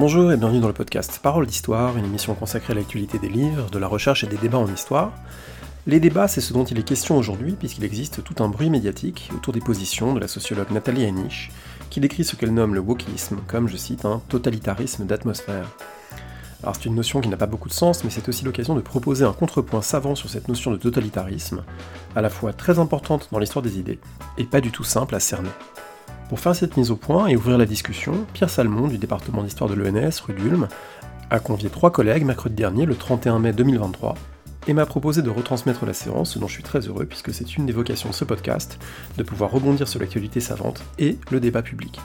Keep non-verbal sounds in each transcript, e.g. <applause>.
Bonjour et bienvenue dans le podcast Parole d'Histoire, une émission consacrée à l'actualité des livres, de la recherche et des débats en histoire. Les débats, c'est ce dont il est question aujourd'hui, puisqu'il existe tout un bruit médiatique autour des positions de la sociologue Nathalie Henich, qui décrit ce qu'elle nomme le wokisme comme, je cite, un totalitarisme d'atmosphère. Alors c'est une notion qui n'a pas beaucoup de sens, mais c'est aussi l'occasion de proposer un contrepoint savant sur cette notion de totalitarisme, à la fois très importante dans l'histoire des idées, et pas du tout simple à cerner. Pour faire cette mise au point et ouvrir la discussion, Pierre Salmon du département d'histoire de l'ENS, rue d'Ulm, a convié trois collègues mercredi dernier, le 31 mai 2023, et m'a proposé de retransmettre la séance, ce dont je suis très heureux puisque c'est une des vocations de ce podcast, de pouvoir rebondir sur l'actualité savante et le débat public.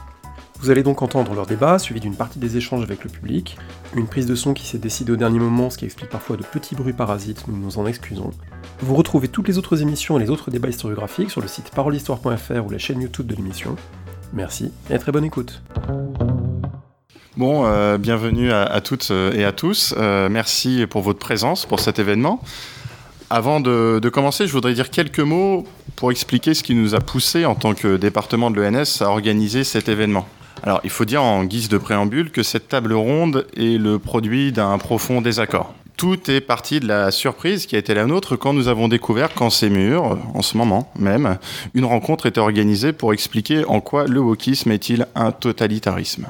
Vous allez donc entendre leur débat, suivi d'une partie des échanges avec le public, une prise de son qui s'est décidée au dernier moment, ce qui explique parfois de petits bruits parasites, nous nous en excusons. Vous retrouvez toutes les autres émissions et les autres débats historiographiques sur le site parolehistoire.fr ou la chaîne YouTube de l'émission. Merci et très bonne écoute. Bon, euh, bienvenue à, toutes euh, et à tous. Euh, merci pour votre présence pour cet événement. Avant de, commencer, je voudrais dire quelques mots pour expliquer ce qui nous a poussé en tant que département de l'ENS à organiser cet événement. Alors, il faut dire en guise de préambule que cette table ronde est le produit d'un profond désaccord tout est parti de la surprise qui a été la nôtre quand nous avons découvert qu'en ces murs, en ce moment même, une rencontre était organisée pour expliquer en quoi le wokisme est-il un totalitarisme.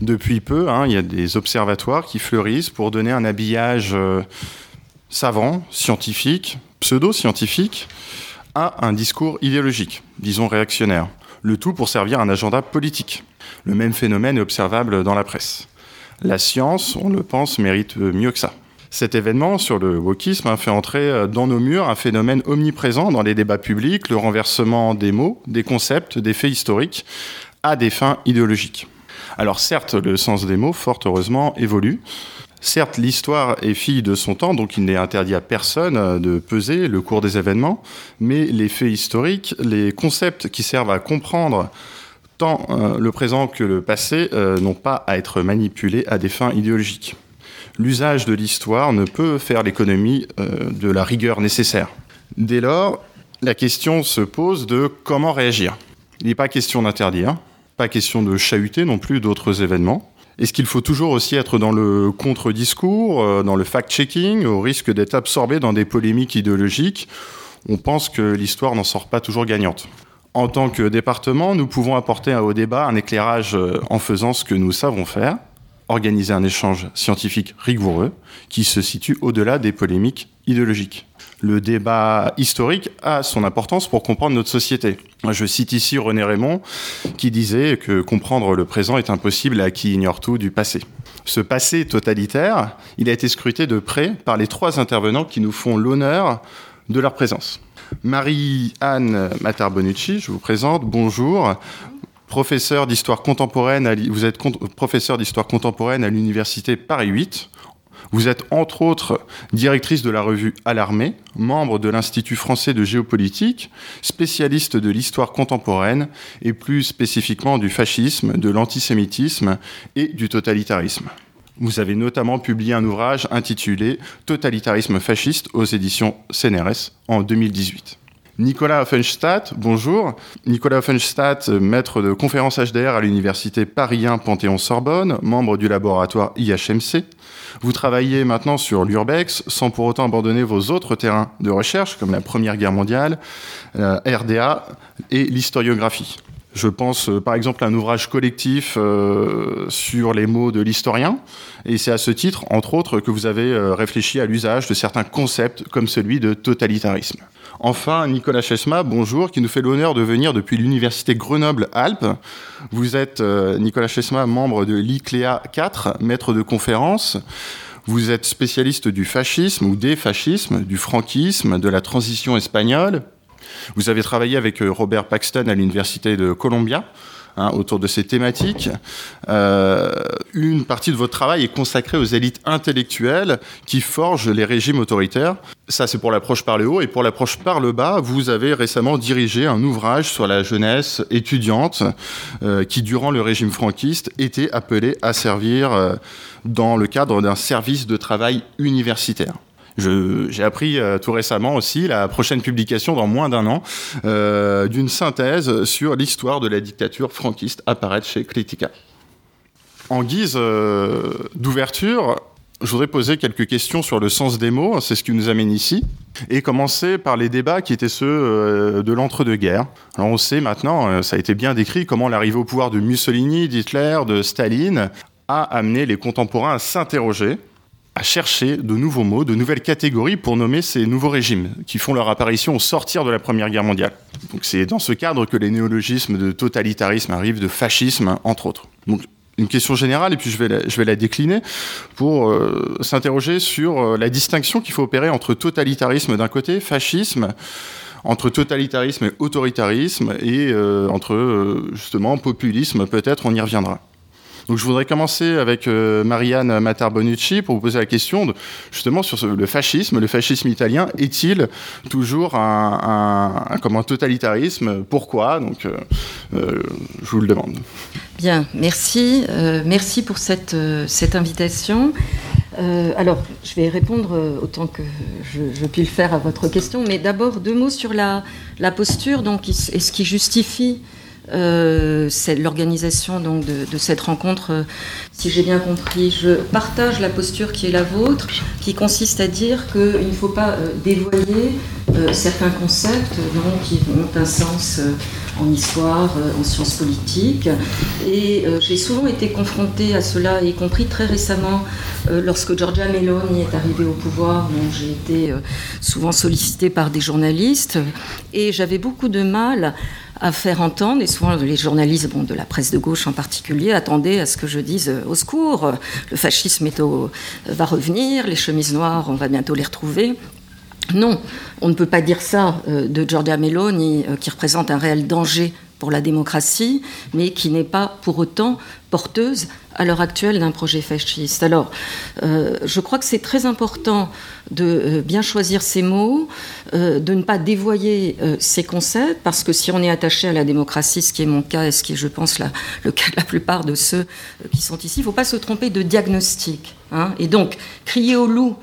Depuis peu, hein, il y a des observatoires qui fleurissent pour donner un habillage euh, savant, scientifique, pseudo-scientifique, à un discours idéologique, disons réactionnaire. Le tout pour servir un agenda politique. Le même phénomène est observable dans la presse. La science, on le pense, mérite mieux que ça. Cet événement sur le wokisme a fait entrer dans nos murs un phénomène omniprésent dans les débats publics, le renversement des mots, des concepts, des faits historiques à des fins idéologiques. Alors certes, le sens des mots, fort heureusement, évolue. Certes, l'histoire est fille de son temps, donc il n'est interdit à personne de peser le cours des événements, mais les faits historiques, les concepts qui servent à comprendre tant euh, le présent que le passé euh, n'ont pas à être manipulés à des fins idéologiques. L'usage de l'histoire ne peut faire l'économie euh, de la rigueur nécessaire. Dès lors, la question se pose de comment réagir. Il n'est pas question d'interdire, pas question de chahuter non plus d'autres événements. Est-ce qu'il faut toujours aussi être dans le contre-discours, dans le fact-checking, au risque d'être absorbé dans des polémiques idéologiques? On pense que l'histoire n'en sort pas toujours gagnante en tant que département, nous pouvons apporter au débat un éclairage euh, en faisant ce que nous savons faire, organiser un échange scientifique rigoureux qui se situe au-delà des polémiques idéologiques. Le débat historique a son importance pour comprendre notre société. Je cite ici René Raymond qui disait que comprendre le présent est impossible à qui ignore tout du passé. Ce passé totalitaire, il a été scruté de près par les trois intervenants qui nous font l'honneur de leur présence. Marie-Anne Matar-Bonucci, je vous présente. Bonjour. Professeur d'histoire contemporaine, vous êtes professeur d'histoire contemporaine à l'université Paris 8. Vous êtes entre autres directrice de la revue Alarmée, membre de l'Institut français de géopolitique, spécialiste de l'histoire contemporaine et plus spécifiquement du fascisme, de l'antisémitisme et du totalitarisme. Vous avez notamment publié un ouvrage intitulé Totalitarisme fasciste aux éditions CNRS en 2018. Nicolas Offenstadt, bonjour. Nicolas Offenstadt, maître de conférence HDR à l'université Paris 1 Panthéon-Sorbonne, membre du laboratoire IHMC. Vous travaillez maintenant sur l'urbex sans pour autant abandonner vos autres terrains de recherche comme la Première Guerre mondiale, euh, RDA et l'historiographie. Je pense euh, par exemple à un ouvrage collectif euh, sur les mots de l'historien. Et c'est à ce titre, entre autres, que vous avez euh, réfléchi à l'usage de certains concepts comme celui de totalitarisme. Enfin, Nicolas Chesma, bonjour, qui nous fait l'honneur de venir depuis l'université Grenoble-Alpes. Vous êtes, Nicolas Chesma, membre de l'ICLEA 4, maître de conférence. Vous êtes spécialiste du fascisme ou des fascismes, du franquisme, de la transition espagnole, vous avez travaillé avec euh, Robert Paxton à l'Université de Columbia. Hein, autour de ces thématiques. Euh, une partie de votre travail est consacrée aux élites intellectuelles qui forgent les régimes autoritaires. Ça, c'est pour l'approche par le haut. Et pour l'approche par le bas, vous avez récemment dirigé un ouvrage sur la jeunesse étudiante euh, qui, durant le régime franquiste, était appelée à servir dans le cadre d'un service de travail universitaire. J'ai appris euh, tout récemment aussi la prochaine publication dans moins d'un an euh, d'une synthèse sur l'histoire de la dictature franquiste apparaître chez Critica. En guise d'ouverture, je voudrais poser quelques questions sur le sens des mots, c'est ce qui nous amène ici, et commencer par les débats qui étaient ceux euh, de l'entre-deux-guerres. Alors on sait maintenant, euh, ça a été bien décrit, comment l'arrivée au pouvoir de Mussolini, d'Hitler, de Staline a amené les contemporains à s'interroger, à chercher de nouveaux mots, de nouvelles catégories pour nommer ces nouveaux régimes qui font leur apparition au sortir de la Première Guerre mondiale. Donc c'est dans ce cadre que les néologismes de totalitarisme arrivent, de fascisme, entre autres. Donc une question générale et puis je vais la, je vais la décliner pour euh, s'interroger sur euh, la distinction qu'il faut opérer entre totalitarisme d'un côté, fascisme, entre totalitarisme et autoritarisme et euh, entre justement populisme peut-être, on y reviendra. Donc je voudrais commencer avec euh, Marianne Matar-Bonucci pour vous poser la question justement sur le fascisme. Le fascisme italien est-il toujours un, comme un totalitarisme? Pourquoi? Donc euh, euh, je vous le demande. Bien, merci. merci pour cette, cette invitation. alors, je vais répondre autant que je, je, puis le faire à votre question, mais d'abord deux mots sur la, la posture donc, et ce qui justifie euh, l'organisation donc de, cette rencontre. Euh, si j'ai bien compris, je partage la posture qui est la vôtre, qui consiste à dire qu'il ne faut pas euh, dévoyer certains concepts qui ont un sens en histoire, en sciences politiques. Et j'ai souvent été confrontée à cela, y compris très récemment lorsque Giorgia Meloni est arrivée au pouvoir. J'ai été souvent sollicitée par des journalistes et j'avais beaucoup de mal à faire entendre, et souvent les journalistes bon, de la presse de gauche en particulier attendaient à ce que je dise euh, au secours, le fascisme est au, euh, va revenir, les chemises noires, on va bientôt les retrouver. Non, on ne peut pas dire ça euh, de Giorgia Meloni, qui représente un réel danger pour la démocratie, mais qui n'est pas pour autant porteuse à l'heure actuelle d'un projet fasciste. Alors, euh, je crois que c'est très important de euh, bien choisir ces mots, euh, de ne pas dévoyer ces concepts, parce que si on est attaché à la démocratie, ce qui est mon cas et ce qui est, je pense, le cas de la plupart de ceux qui sont ici, il ne faut pas se tromper de diagnostic. Hein. et donc, crier au loup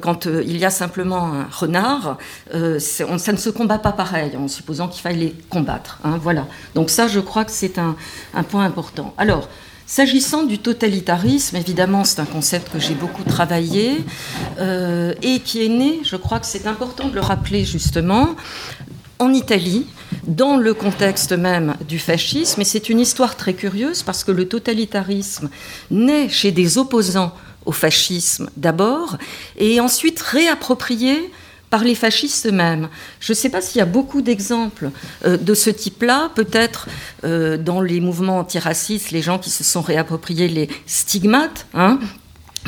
quand il y a simplement un renard, ça ne se combat pas pareil, en supposant qu'il faille les combattre. Hein, voilà. Donc ça, je crois que c'est un, un, point important. Alors, S'agissant du totalitarisme, évidemment, c'est un concept que j'ai beaucoup travaillé euh, et qui est né, je crois que c'est important de le rappeler justement, en Italie, dans le contexte même du fascisme. Et c'est une histoire très curieuse parce que le totalitarisme naît chez des opposants au fascisme d'abord et ensuite réapproprié par les fascistes eux-mêmes. Je ne sais pas s'il y a beaucoup d'exemples euh, de ce type-là, peut-être euh, dans les mouvements antiracistes, les gens qui se sont réappropriés les stigmates, hein.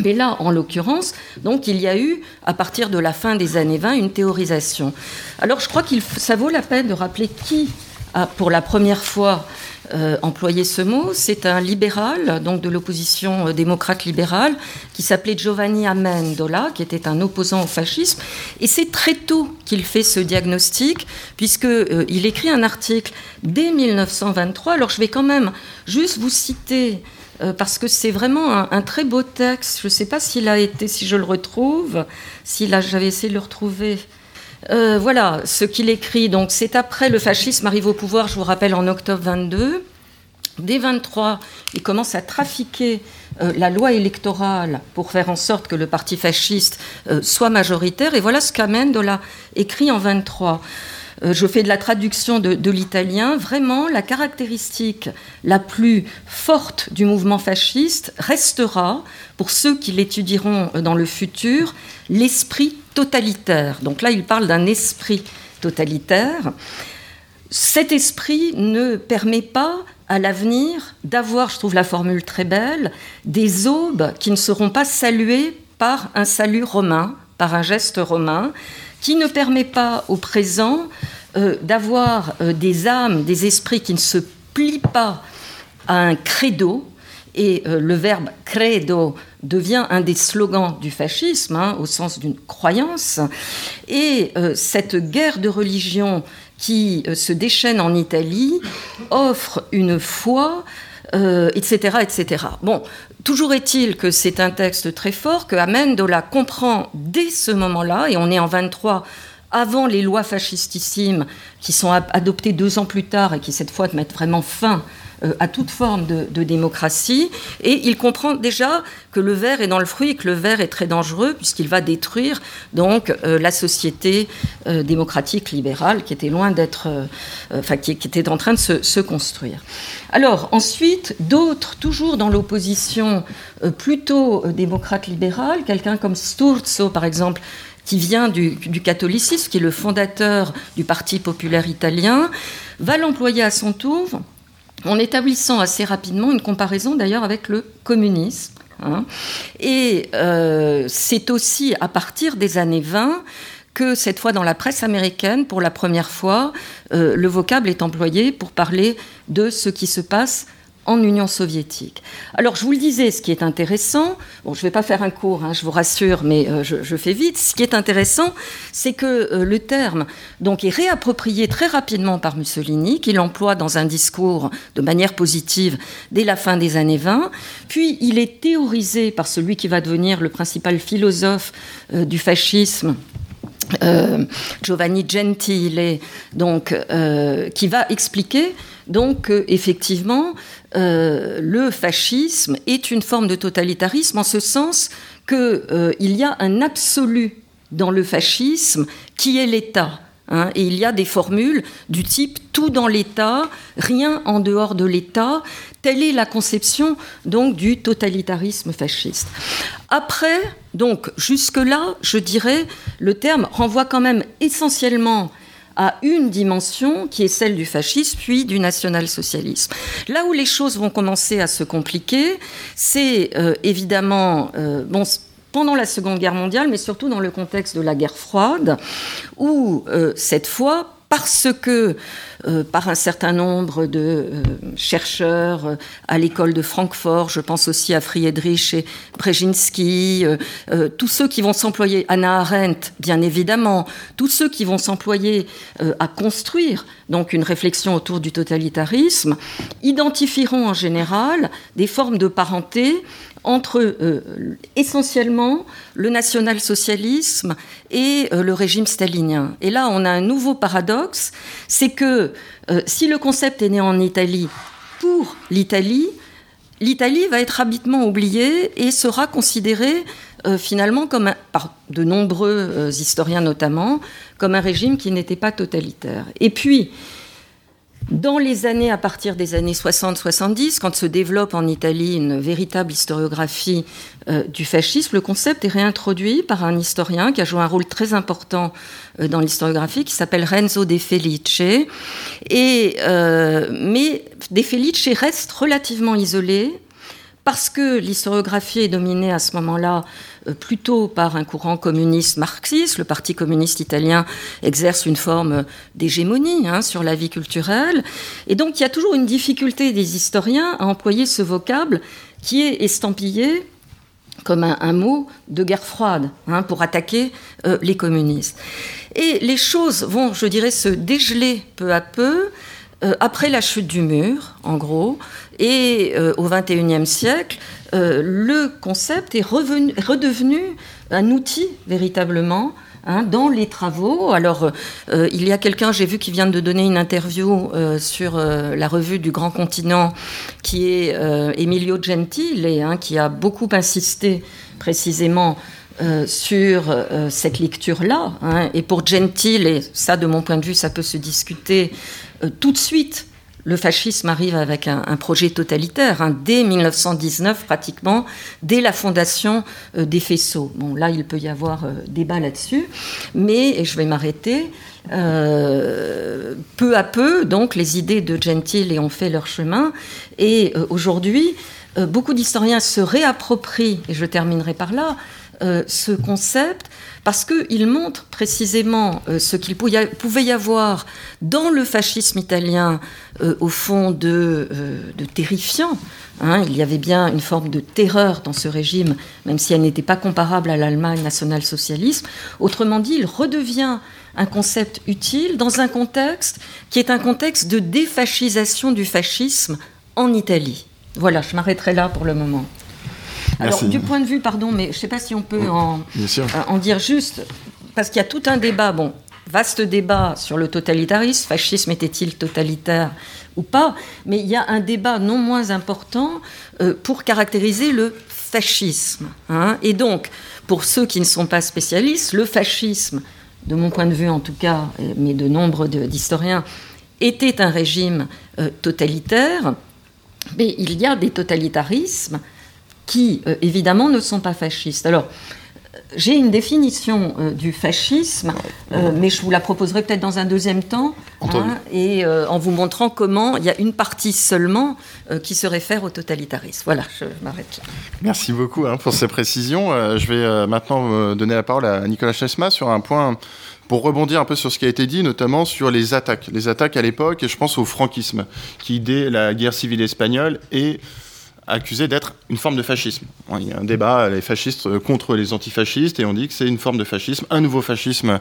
mais là, en l'occurrence, donc il y a eu, à partir de la fin des années 20, une théorisation. Alors je crois que ça vaut la peine de rappeler qui a, pour la première fois, euh, employer ce mot. C'est un libéral, donc de l'opposition euh, démocrate libérale, qui s'appelait Giovanni Amendola, qui était un opposant au fascisme. Et c'est très tôt qu'il fait ce diagnostic, puisqu'il euh, écrit un article dès 1923. Alors je vais quand même juste vous citer parce que c'est vraiment un, très beau texte. Je ne sais pas s'il a été, si je le retrouve, si j'avais essayé de le retrouver. Euh, voilà ce qu'il écrit. Donc, c'est après le fascisme arrive au pouvoir, je vous rappelle, en octobre 22. Dès 23, il commence à trafiquer euh, la loi électorale pour faire en sorte que le parti fasciste euh, soit majoritaire. Et voilà ce qu'Amendola écrit en 23. je fais de la traduction de, de l'italien. Vraiment, la caractéristique la plus forte du mouvement fasciste restera, pour ceux qui l'étudieront dans le futur, l'esprit totalitaire. Donc là, il parle d'un esprit totalitaire. Cet esprit ne permet pas à l'avenir d'avoir, je trouve la formule très belle, des aubes qui ne seront pas saluées par un salut romain, par un geste romain, qui ne permet pas au présent euh, d'avoir euh, des âmes, des esprits qui ne se plient pas à un credo, et euh, le verbe credo devient un des slogans du fascisme, hein, au sens d'une croyance. Et euh, cette guerre de religion qui euh, se déchaîne en Italie offre une foi, etc., etc. Bon, toujours est-il que c'est un texte très fort, que Amendola comprend dès ce moment-là, et on est en 23 avant les lois fascistissimes qui sont adoptées deux ans plus tard et qui cette fois mettent vraiment fin à toute forme de, démocratie, et il comprend déjà que le verre est dans le fruit et que le verre est très dangereux puisqu'il va détruire donc la société démocratique libérale qui était loin d'être, enfin qui, était en train de se construire. Alors ensuite, d'autres, toujours dans l'opposition plutôt démocrate libérale, quelqu'un comme Sturzo par exemple, qui vient du, catholicisme, qui est le fondateur du Parti populaire italien, va l'employer à son tour en établissant assez rapidement une comparaison d'ailleurs avec le communisme. Hein. Et euh, c'est aussi à partir des années 20 que cette fois dans la presse américaine, pour la première fois, euh, le vocable est employé pour parler de ce qui se passe en Union soviétique. Alors, je vous le disais, ce qui est intéressant, bon, je ne vais pas faire un cours, hein, je vous rassure, mais euh, je, fais vite. Ce qui est intéressant, c'est que euh, le terme donc, est réapproprié très rapidement par Mussolini, qui l'emploie dans un discours de manière positive dès la fin des années 20. Puis, il est théorisé par celui qui va devenir le principal philosophe euh, du fascisme, Giovanni Gentile, donc, qui va expliquer donc euh, le fascisme est une forme de totalitarisme en ce sens qu'il euh, y a un absolu dans le fascisme qui est l'État. Hein, et il y a des formules du type tout dans l'État, rien en dehors de l'État. Telle est la conception donc du totalitarisme fasciste. Après, donc jusque-là, je dirais, le terme renvoie quand même essentiellement à une dimension qui est celle du fascisme puis du national-socialisme. Là où les choses vont commencer à se compliquer, c'est euh, évidemment euh, pendant la Seconde Guerre mondiale, mais surtout dans le contexte de la guerre froide, où euh, cette fois, parce que euh, par un certain nombre de euh, chercheurs euh, à l'école de Francfort, je pense aussi à Friedrich et Brzezinski, tous ceux qui vont s'employer, Anna Arendt bien évidemment, tous ceux qui vont s'employer à construire une réflexion autour du totalitarisme, identifieront en général des formes de parenté entre euh, essentiellement le national-socialisme et euh, le régime stalinien. Et là, on a un nouveau paradoxe, c'est que euh, si le concept est né en Italie pour l'Italie, l'Italie va être rapidement oubliée et sera considérée finalement comme par de nombreux historiens notamment, comme un régime qui n'était pas totalitaire. Et puis, dans les années, à partir des années 60-70, quand se développe en Italie une véritable historiographie euh, du fascisme, le concept est réintroduit par un historien qui a joué un rôle très important euh, dans l'historiographie, qui s'appelle Renzo De Felice. Et, euh, mais De Felice reste relativement isolé parce que l'historiographie est dominée à ce moment-là euh, plutôt par un courant communiste marxiste. Le Parti communiste italien exerce une forme d'hégémonie hein, sur la vie culturelle. Et donc il y a toujours une difficulté des historiens à employer ce vocable qui est estampillé comme un, mot de guerre froide hein, pour attaquer euh, les communistes. Et les choses vont, je dirais, se dégeler peu à peu euh, après la chute du mur, en gros, et euh, au XXIe siècle, euh, le concept est redevenu un outil véritablement hein, dans les travaux. Alors, il y a quelqu'un, j'ai vu, qui vient de donner une interview sur la revue du Grand Continent, qui est Emilio Gentile, hein, qui a beaucoup insisté précisément sur cette lecture-là. Hein. Et pour Gentile, et ça de mon point de vue, ça peut se discuter, tout de suite, le fascisme arrive avec un, projet totalitaire, hein, dès 1919 pratiquement, dès la fondation euh, des faisceaux. Bon, là, il peut y avoir euh, débat là-dessus, mais, je vais m'arrêter, peu à peu, donc, les idées de Gentile ont fait leur chemin, et aujourd'hui, beaucoup d'historiens se réapproprient, et je terminerai par là, ce concept parce qu'il montre précisément euh, ce qu'il pouvait y avoir dans le fascisme italien, euh, au fond, de, euh, terrifiant. Hein. il y avait bien une forme de terreur dans ce régime, même si elle n'était pas comparable à l'Allemagne national-socialisme. Autrement dit, il redevient un concept utile dans un contexte qui est un contexte de défascisation du fascisme en Italie. Voilà, je m'arrêterai là pour le moment. Alors, du point de vue, pardon, mais je ne sais pas si on peut en, euh, en dire juste, parce qu'il y a tout un débat. Bon, vaste débat sur le totalitarisme, fascisme était-il totalitaire ou pas, mais il y a un débat non moins important euh, pour caractériser le fascisme. Hein. Et donc, pour ceux qui ne sont pas spécialistes, le fascisme, de mon point de vue en tout cas, mais de nombre d'historiens, était un régime euh, totalitaire, mais il y a des totalitarismes qui, euh, évidemment, ne sont pas fascistes. Alors, j'ai une définition euh, du fascisme, euh, mais je vous la proposerai peut-être dans un deuxième temps, hein, et euh, en vous montrant comment il y a une partie seulement qui se réfère au totalitarisme. Voilà, je m'arrête là. Merci beaucoup hein, pour ces précisions. je vais maintenant donner la parole à Nicolas Chesma sur un point pour rebondir un peu sur ce qui a été dit, notamment sur les attaques. Les attaques à l'époque, et je pense au franquisme, qui, dès la guerre civile espagnole, est accusé d'être une forme de fascisme. Il y a un débat, les fascistes contre les antifascistes, et on dit que c'est une forme de fascisme, un nouveau fascisme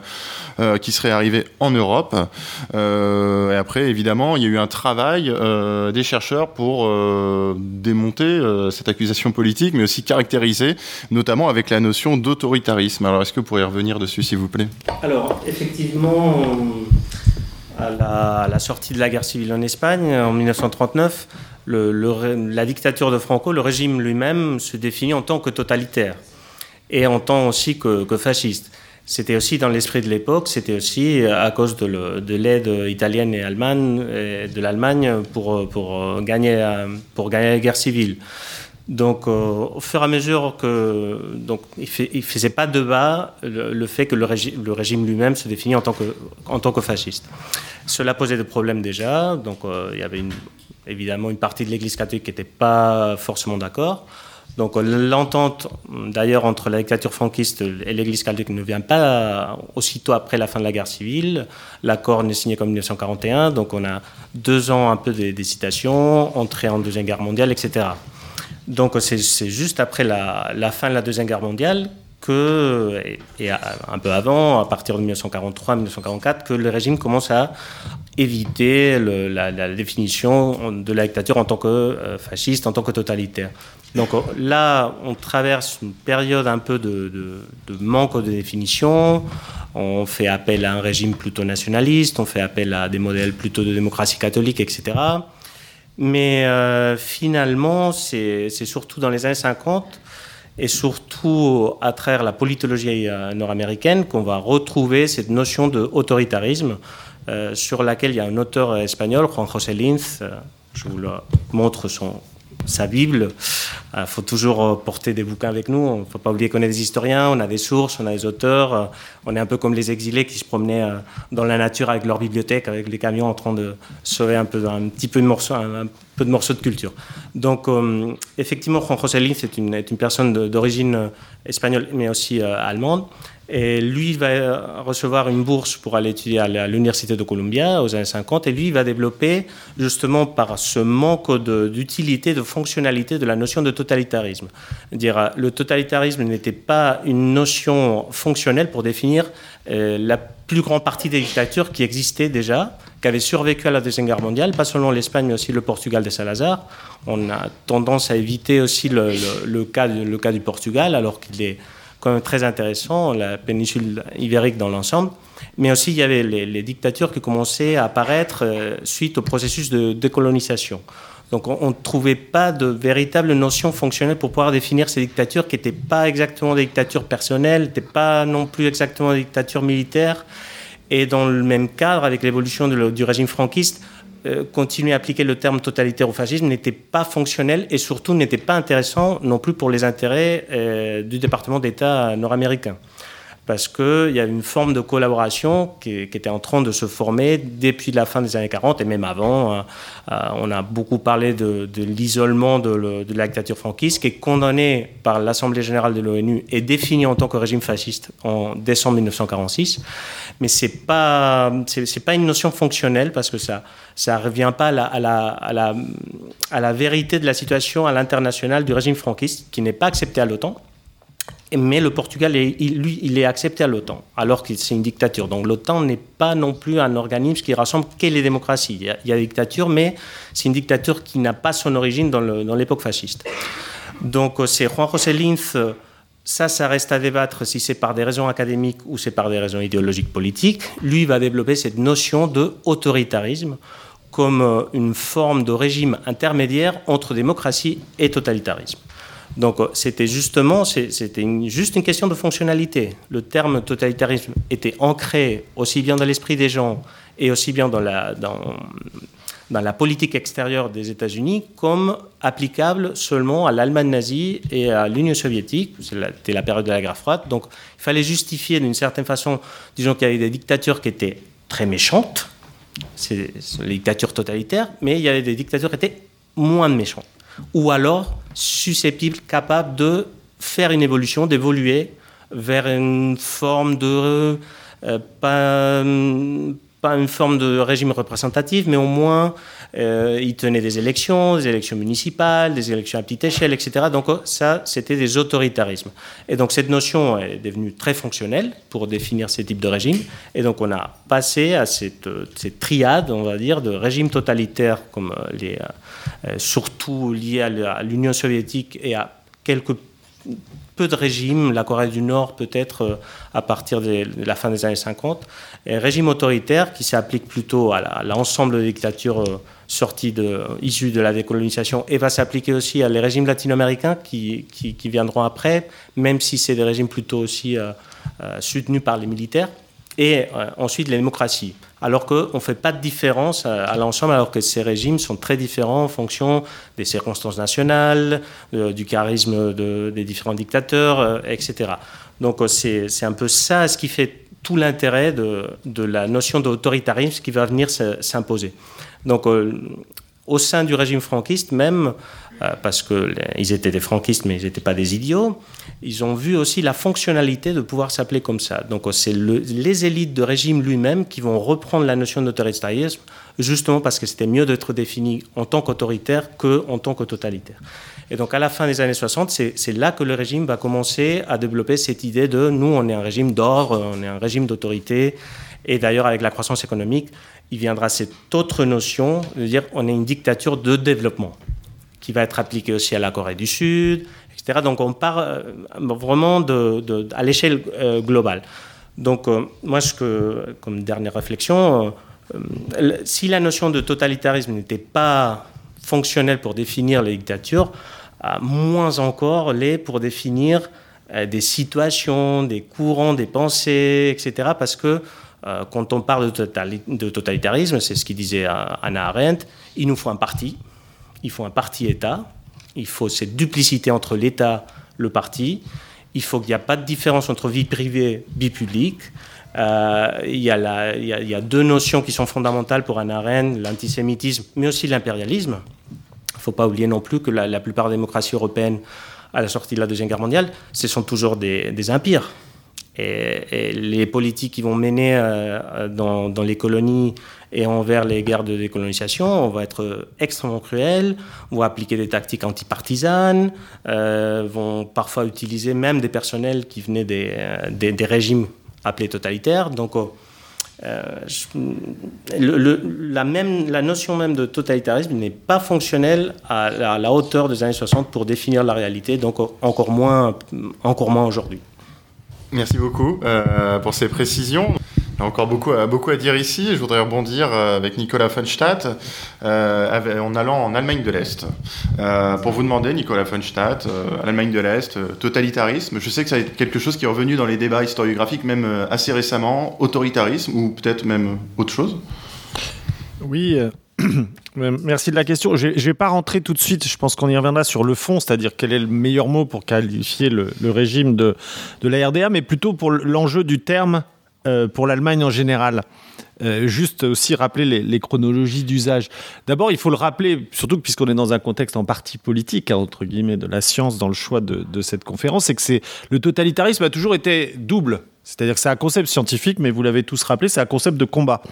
euh, qui serait arrivé en Europe. Euh, et après, évidemment, il y a eu un travail euh, des chercheurs pour démonter cette accusation politique, mais aussi caractériser, notamment avec la notion d'autoritarisme. Alors, est-ce que vous pourriez revenir dessus, s'il vous plaît? Alors, effectivement, la, à la sortie de la guerre civile en Espagne, en 1939, la dictature de Franco, le régime lui-même se définit en tant que totalitaire et en tant aussi que, fasciste. C'était aussi dans l'esprit de l'époque, c'était aussi à cause de l'aide italienne et allemande, de l'Allemagne pour, pour, gagner, pour gagner la guerre civile. Donc, euh, au fur et à mesure que. Donc, il ne faisait pas de bas le, fait que le, régime lui-même se définit en tant, que, fasciste. Cela posait des problèmes déjà. Donc, euh, il y avait une, évidemment une partie de l'Église catholique qui n'était pas forcément d'accord. Donc l'entente, d'ailleurs, entre la dictature franquiste et l'Église catholique ne vient pas aussitôt après la fin de la guerre civile. L'accord n'est signé qu'en 1941, donc on a deux ans un peu d'hésitation, entrée en Deuxième Guerre mondiale, etc. Donc c'est juste après la, fin de la Deuxième Guerre mondiale et, un peu avant, à partir de 1943-1944, que le régime commence à éviter la, définition de la dictature en tant que euh, fasciste, en tant que totalitaire. Donc là, on traverse une période un peu de, manque de définition. On fait appel à un régime plutôt nationaliste, on fait appel à des modèles plutôt de démocratie catholique, etc. Mais euh, finalement, c'est surtout dans les années 50 et surtout à travers la politologie euh, nord-américaine qu'on va retrouver cette notion d'autoritarisme euh, sur laquelle il y a un auteur espagnol, Juan José Linz, euh, je vous le montre son, sa Bible. Il euh, faut toujours euh, porter des bouquins avec nous. Il ne faut pas oublier qu'on est des historiens, on a des sources, on a des auteurs. Euh, on est un peu comme les exilés qui se promenaient dans la nature avec leur bibliothèque, avec les camions en train de sauver un, peu, un petit peu de morceaux, un, peu de morceaux de culture. Donc, effectivement, Juan José Linz est une, est une personne d'origine espagnole, mais aussi allemande. Et lui, va recevoir une bourse pour aller étudier à l'Université de Columbia aux années 50. Et lui, va développer, justement par ce manque d'utilité, de, fonctionnalité de la notion de totalitarisme. Dire, le totalitarisme n'était pas une notion fonctionnelle pour définir euh, la plus grande partie des dictatures qui existaient déjà, qui avaient survécu à la Deuxième Guerre mondiale, pas seulement l'Espagne, mais aussi le Portugal de Salazar. On a tendance à éviter aussi le cas du Portugal, alors qu'il est même très intéressant, la péninsule ibérique dans l'ensemble. Mais aussi, il y avait les, dictatures qui commençaient à apparaître euh, suite au processus de décolonisation. Donc on ne trouvait pas de véritable notion fonctionnelle pour pouvoir définir ces dictatures qui n'étaient pas exactement des dictatures personnelles, n'étaient pas non plus exactement des dictatures militaires. Et dans le même cadre, avec l'évolution du régime franquiste, euh, continuer à appliquer le terme totalitaire au fascisme n'était pas fonctionnel et surtout n'était pas intéressant non plus pour les intérêts euh, du département d'État nord-américain parce qu'il y a une forme de collaboration qui, était en train de se former depuis la fin des années 40 et même avant. Hein. Euh, on a beaucoup parlé de, l'isolement de, la dictature franquiste qui est condamné par l'Assemblée générale de l'ONU et défini en tant que régime fasciste en décembre 1946. Mais ce n'est pas, pas une notion fonctionnelle parce que ça ne revient pas à, la, à, la, à la vérité de la situation à l'international du régime franquiste qui n'est pas accepté à l'OTAN mais le Portugal, lui, il est accepté à l'OTAN, alors que c'est une dictature. Donc l'OTAN n'est pas non plus un organisme qui rassemble que les démocraties. Il y a, il y a des dictatures, mais c'est une dictature qui n'a pas son origine dans l'époque fasciste. Donc euh, c'est Juan José Linz, ça, ça reste à débattre si c'est par des raisons académiques ou c'est par des raisons idéologiques politiques. Lui va développer cette notion de autoritarisme comme euh, une forme de régime intermédiaire entre démocratie et totalitarisme. Donc euh, c'était justement, c'était juste une question de fonctionnalité. Le terme totalitarisme était ancré aussi bien dans l'esprit des gens et aussi bien dans la, politique extérieure des États-Unis comme applicable seulement à l'Allemagne nazie et à l'Union soviétique. C'était la, période de la guerre froide. Donc il fallait justifier d'une certaine façon, disons qu'il y avait des dictatures qui étaient très méchantes, c'est les dictatures totalitaires, mais il y avait des dictatures qui étaient moins méchantes. Ou alors susceptibles, capables de faire une évolution, d'évoluer vers une forme de... Euh, pas, une forme de régime représentatif, mais au moins euh, il tenait des élections, des élections municipales, des élections à petite échelle, etc. Donc oh, ça, c'était des autoritarismes. Et donc cette notion est devenue très fonctionnelle pour définir ces types de régimes. Et donc on a passé à cette, cette triade, on va dire, de régimes totalitaires, comme euh, les, euh, surtout liés à l'Union soviétique et à quelques peu de régimes, la Corée du Nord peut-être euh, à partir de la fin des années 50, et régime autoritaire qui s'applique plutôt à l'ensemble des dictatures euh, sorties de, issues de la décolonisation et va s'appliquer aussi à les régimes latino-américains qui, qui, viendront après, même si c'est des régimes plutôt aussi euh, soutenus par les militaires et euh, ensuite les démocraties. Alors qu'on ne fait pas de différence euh, à, l'ensemble, alors que ces régimes sont très différents en fonction des circonstances nationales, euh, du charisme des différents dictateurs, etc. Donc c'est un peu ça ce qui fait tout l'intérêt de, de, la notion d'autoritarisme qui va venir s'imposer. Donc au sein du régime franquiste même, parce qu'ils étaient des franquistes, mais ils n'étaient pas des idiots, ils ont vu aussi la fonctionnalité de pouvoir s'appeler comme ça. Donc c'est les élites de régime lui-même qui vont reprendre la notion d'autoritarisme, justement parce que c'était mieux d'être défini en tant qu'autoritaire qu'en tant que totalitaire. Et donc à la fin des années 60, c'est là que le régime va commencer à développer cette idée de nous, on est un régime d'ordre, on est un régime d'autorité. Et d'ailleurs, avec la croissance économique, il viendra cette autre notion de dire on est une dictature de développement qui va être appliquée aussi à la Corée du Sud, etc. Donc on part euh, vraiment à l'échelle euh, globale. Donc euh, moi, ce que, comme dernière réflexion, si la notion de totalitarisme n'était pas fonctionnelle pour définir les dictatures, moins encore l'est pour définir des situations, des courants, des pensées, etc. Parce que quand on parle de, totalitarisme, c'est ce qu'il disait Anna Arendt, il nous faut un parti, il faut un parti-État, il faut cette duplicité entre l'État, le parti, il faut qu'il n'y a pas de différence entre vie privée, vie publique. Euh, il, y a deux notions qui sont fondamentales pour Anna Arendt, l'antisémitisme, mais aussi l'impérialisme. Il ne faut pas oublier non plus que la, plupart des démocraties européennes, à la sortie de la Deuxième Guerre mondiale, ce sont toujours des, des empires. Et, les politiques qui vont mener euh, dans, les colonies et envers les guerres de décolonisation, on va être extrêmement cruel, on va appliquer des tactiques antipartisanes, euh, vont parfois utiliser même des personnels qui venaient des, euh, régimes appelés totalitaires. Donc, euh, le, la, notion même de totalitarisme n'est pas fonctionnelle à la, hauteur des années 60 pour définir la réalité, donc moins, encore moins aujourd'hui. Merci beaucoup euh, pour ces précisions. Il y a encore beaucoup, beaucoup à dire ici. Je voudrais rebondir euh, avec Nicolas Funstadt euh, en allant en Allemagne de l'Est. Pour vous demander, Nicolas Funstadt, Allemagne de l'Est, totalitarisme. Je sais que c'est quelque chose qui est revenu dans les débats historiographiques même assez récemment. Autoritarisme ou peut-être même autre chose? Oui, <clears throat> Merci de la question. Je ne vais pas rentrer tout de suite, je pense qu'on y reviendra sur le fond, c'est-à-dire quel est le meilleur mot pour qualifier le, régime de, la RDA, mais plutôt pour l'enjeu du terme euh, pour l'Allemagne en général. Euh, juste aussi rappeler les, chronologies d'usage. D'abord, il faut le rappeler, surtout puisqu'on est dans un contexte en partie politique, hein, entre guillemets, de la science dans le choix de, de cette conférence, c'est que le totalitarisme a toujours été double. C'est-à-dire que c'est un concept scientifique, mais vous l'avez tous rappelé, c'est un concept de combat.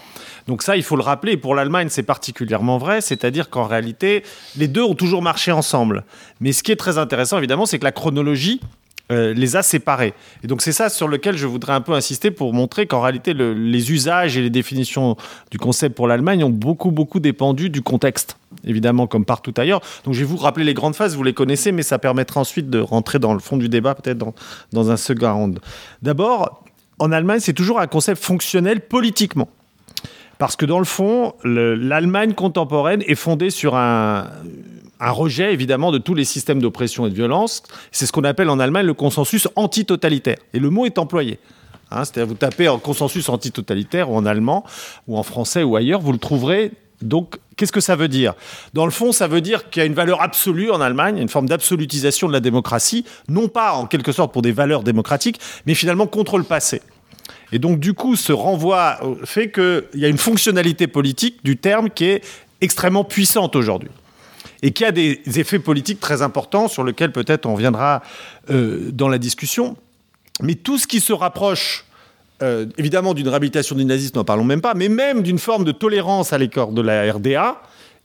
Donc ça, il faut le rappeler. Pour l'Allemagne, c'est particulièrement vrai. C'est-à-dire qu'en réalité, les deux ont toujours marché ensemble. Mais ce qui est très intéressant, évidemment, c'est que la chronologie euh, les a séparés. Et donc c'est ça sur lequel je voudrais un peu insister pour montrer qu'en réalité les usages et les définitions du concept pour l'Allemagne ont beaucoup beaucoup dépendu du contexte, évidemment comme partout ailleurs. Donc je vais vous rappeler les grandes phases, vous les connaissez, mais ça permettra ensuite de rentrer dans le fond du débat peut-être dans, dans un second round. D'abord, en Allemagne, c'est toujours un concept fonctionnel politiquement. Parce que dans le fond, l'Allemagne contemporaine est fondée sur un, un rejet évidemment de tous les systèmes d'oppression et de violence. C'est ce qu'on appelle en Allemagne le consensus anti-totalitaire. Et le mot est employé. Hein, c'est-à-dire vous tapez en consensus anti-totalitaire ou en allemand ou en français ou ailleurs, vous le trouverez. Donc, qu'est-ce que ça veut dire? Dans le fond, ça veut dire qu'il y a une valeur absolue en Allemagne, une forme d'absolutisation de la démocratie, non pas en quelque sorte pour des valeurs démocratiques, mais finalement contre le passé. Et donc, du coup, ce renvoi fait qu'il y a une fonctionnalité politique du terme qui est extrêmement puissante aujourd'hui et qui a des effets politiques très importants sur lesquels peut-être on reviendra euh, dans la discussion. Mais tout ce qui se rapproche euh, évidemment d'une réhabilitation du nazisme, n'en parlons même pas, mais même d'une forme de tolérance à l'écart de la RDA,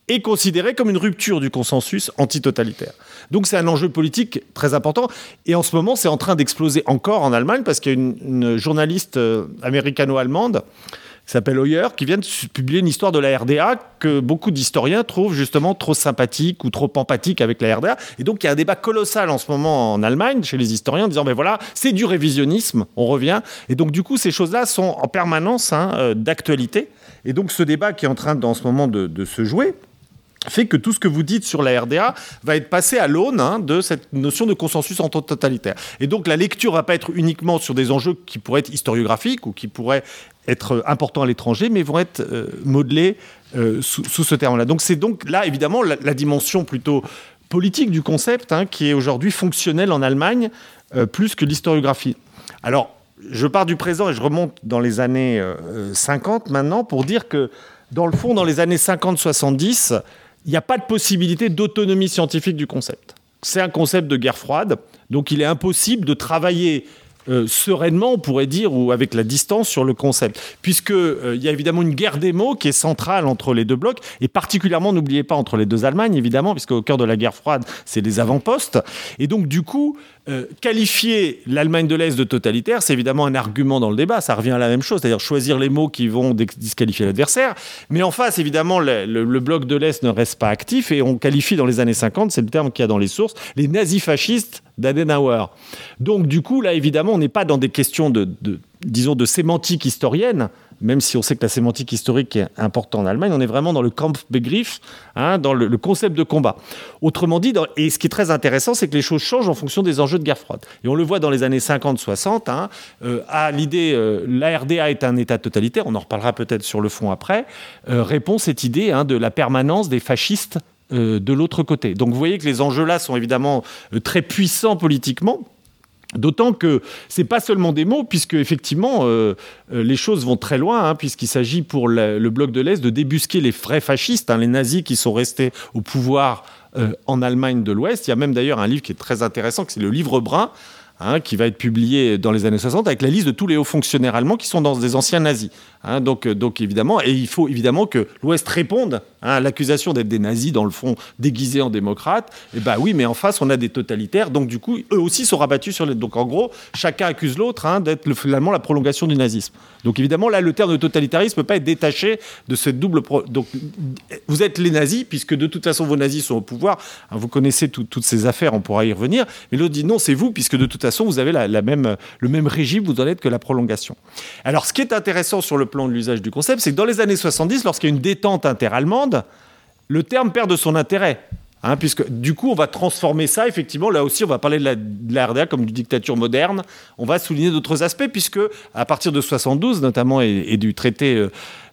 est considéré comme une rupture du consensus antitotalitaire. Donc c'est un enjeu politique très important. Et en ce moment, c'est en train d'exploser encore en Allemagne parce qu'il y a une, journaliste euh, américano-allemande s'appelle Hoyer, qui vient de publier une histoire de la RDA que beaucoup d'historiens trouvent justement trop sympathique ou trop empathique avec la RDA. Et donc, il y a un débat colossal en ce moment en Allemagne, chez les historiens, en disant, ben voilà, c'est du révisionnisme, on revient. Et donc, du coup, ces choses-là sont en permanence hein, euh, d'actualité. Et donc, ce débat qui est en train, en ce moment, de se jouer, fait que tout ce que vous dites sur la RDA va être passé à l'aune hein, de cette notion de consensus en totalitaire. Et donc la lecture va pas être uniquement sur des enjeux qui pourraient être historiographiques ou qui pourraient être importants à l'étranger, mais vont être euh, modelés euh, sous, ce terme-là. Donc c'est donc là évidemment la, dimension plutôt politique du concept hein, qui est aujourd'hui fonctionnelle en Allemagne euh, plus que l'historiographie. Alors je pars du présent et je remonte dans les années 50 maintenant pour dire que dans le fond, dans les années 50-70, il n'y a pas de possibilité d'autonomie scientifique du concept. C'est un concept de guerre froide, donc il est impossible de travailler euh, sereinement, on pourrait dire, ou avec la distance sur le concept. Puisqu'il euh, y a évidemment une guerre des mots qui est centrale entre les deux blocs, et particulièrement, n'oubliez pas, entre les deux Allemagnes, évidemment, puisque au cœur de la guerre froide, c'est les avant-postes. Et donc, du coup, euh, qualifier l'Allemagne de l'Est de totalitaire, c'est évidemment un argument dans le débat, ça revient à la même chose, c'est-à-dire choisir les mots qui vont disqualifier l'adversaire. Mais en face, évidemment, le, bloc de l'Est ne reste pas actif et on qualifie dans les années 50, c'est le terme qu'il y a dans les sources, les nazis fascistes d'Adenauer. Donc du coup, là, évidemment, on n'est pas dans des questions de, disons, de sémantique historienne, même si on sait que la sémantique historique est importante en Allemagne, on est vraiment dans le Kampfbegriff, hein, dans le, concept de combat. Autrement dit, et ce qui est très intéressant, c'est que les choses changent en fonction des enjeux de guerre froide. Et on le voit dans les années 50-60, hein, euh, à l'idée, euh, la RDA est un État totalitaire, on en reparlera peut-être sur le fond après, euh, répond cette idée hein, de la permanence des fascistes de l'autre côté. Donc vous voyez que les enjeux là sont évidemment très puissants politiquement, D'autant que c'est pas seulement des mots, puisque effectivement euh, euh, les choses vont très loin, hein, puisqu'il s'agit pour le, bloc de l'Est de débusquer les vrais fascistes, hein, les nazis qui sont restés au pouvoir euh, en Allemagne de l'Ouest. Il y a même d'ailleurs un livre qui est très intéressant, c'est le livre brun, hein, qui va être publié dans les années 60 avec la liste de tous les hauts fonctionnaires allemands qui sont dans des anciens nazis. Hein, donc, donc évidemment, et il faut évidemment que l'Ouest réponde hein, à l'accusation d'être des nazis dans le fond déguisés en démocrates. Et eh ben oui, mais en face on a des totalitaires, donc du coup eux aussi sont rabattus sur les. Donc en gros, chacun accuse l'autre hein, d'être finalement la prolongation du nazisme. Donc évidemment là, le terme de totalitarisme peut pas être détaché de cette double. Donc vous êtes les nazis puisque de toute façon vos nazis sont au pouvoir. vous connaissez toutes ces affaires, on pourra y revenir. Mais l'autre dit non, c'est vous puisque de toute façon vous avez la, même, le même régime, vous en êtes que la prolongation. Alors ce qui est intéressant sur le plan de l'usage du concept, c'est que dans les années 70, lorsqu'il y a une détente interallemande, le terme perd de son intérêt. Hein, puisque du coup, on va transformer ça, effectivement, là aussi, on va parler de la, RDA comme d'une dictature moderne. On va souligner d'autres aspects, puisque à partir de 72, notamment, et, du traité euh,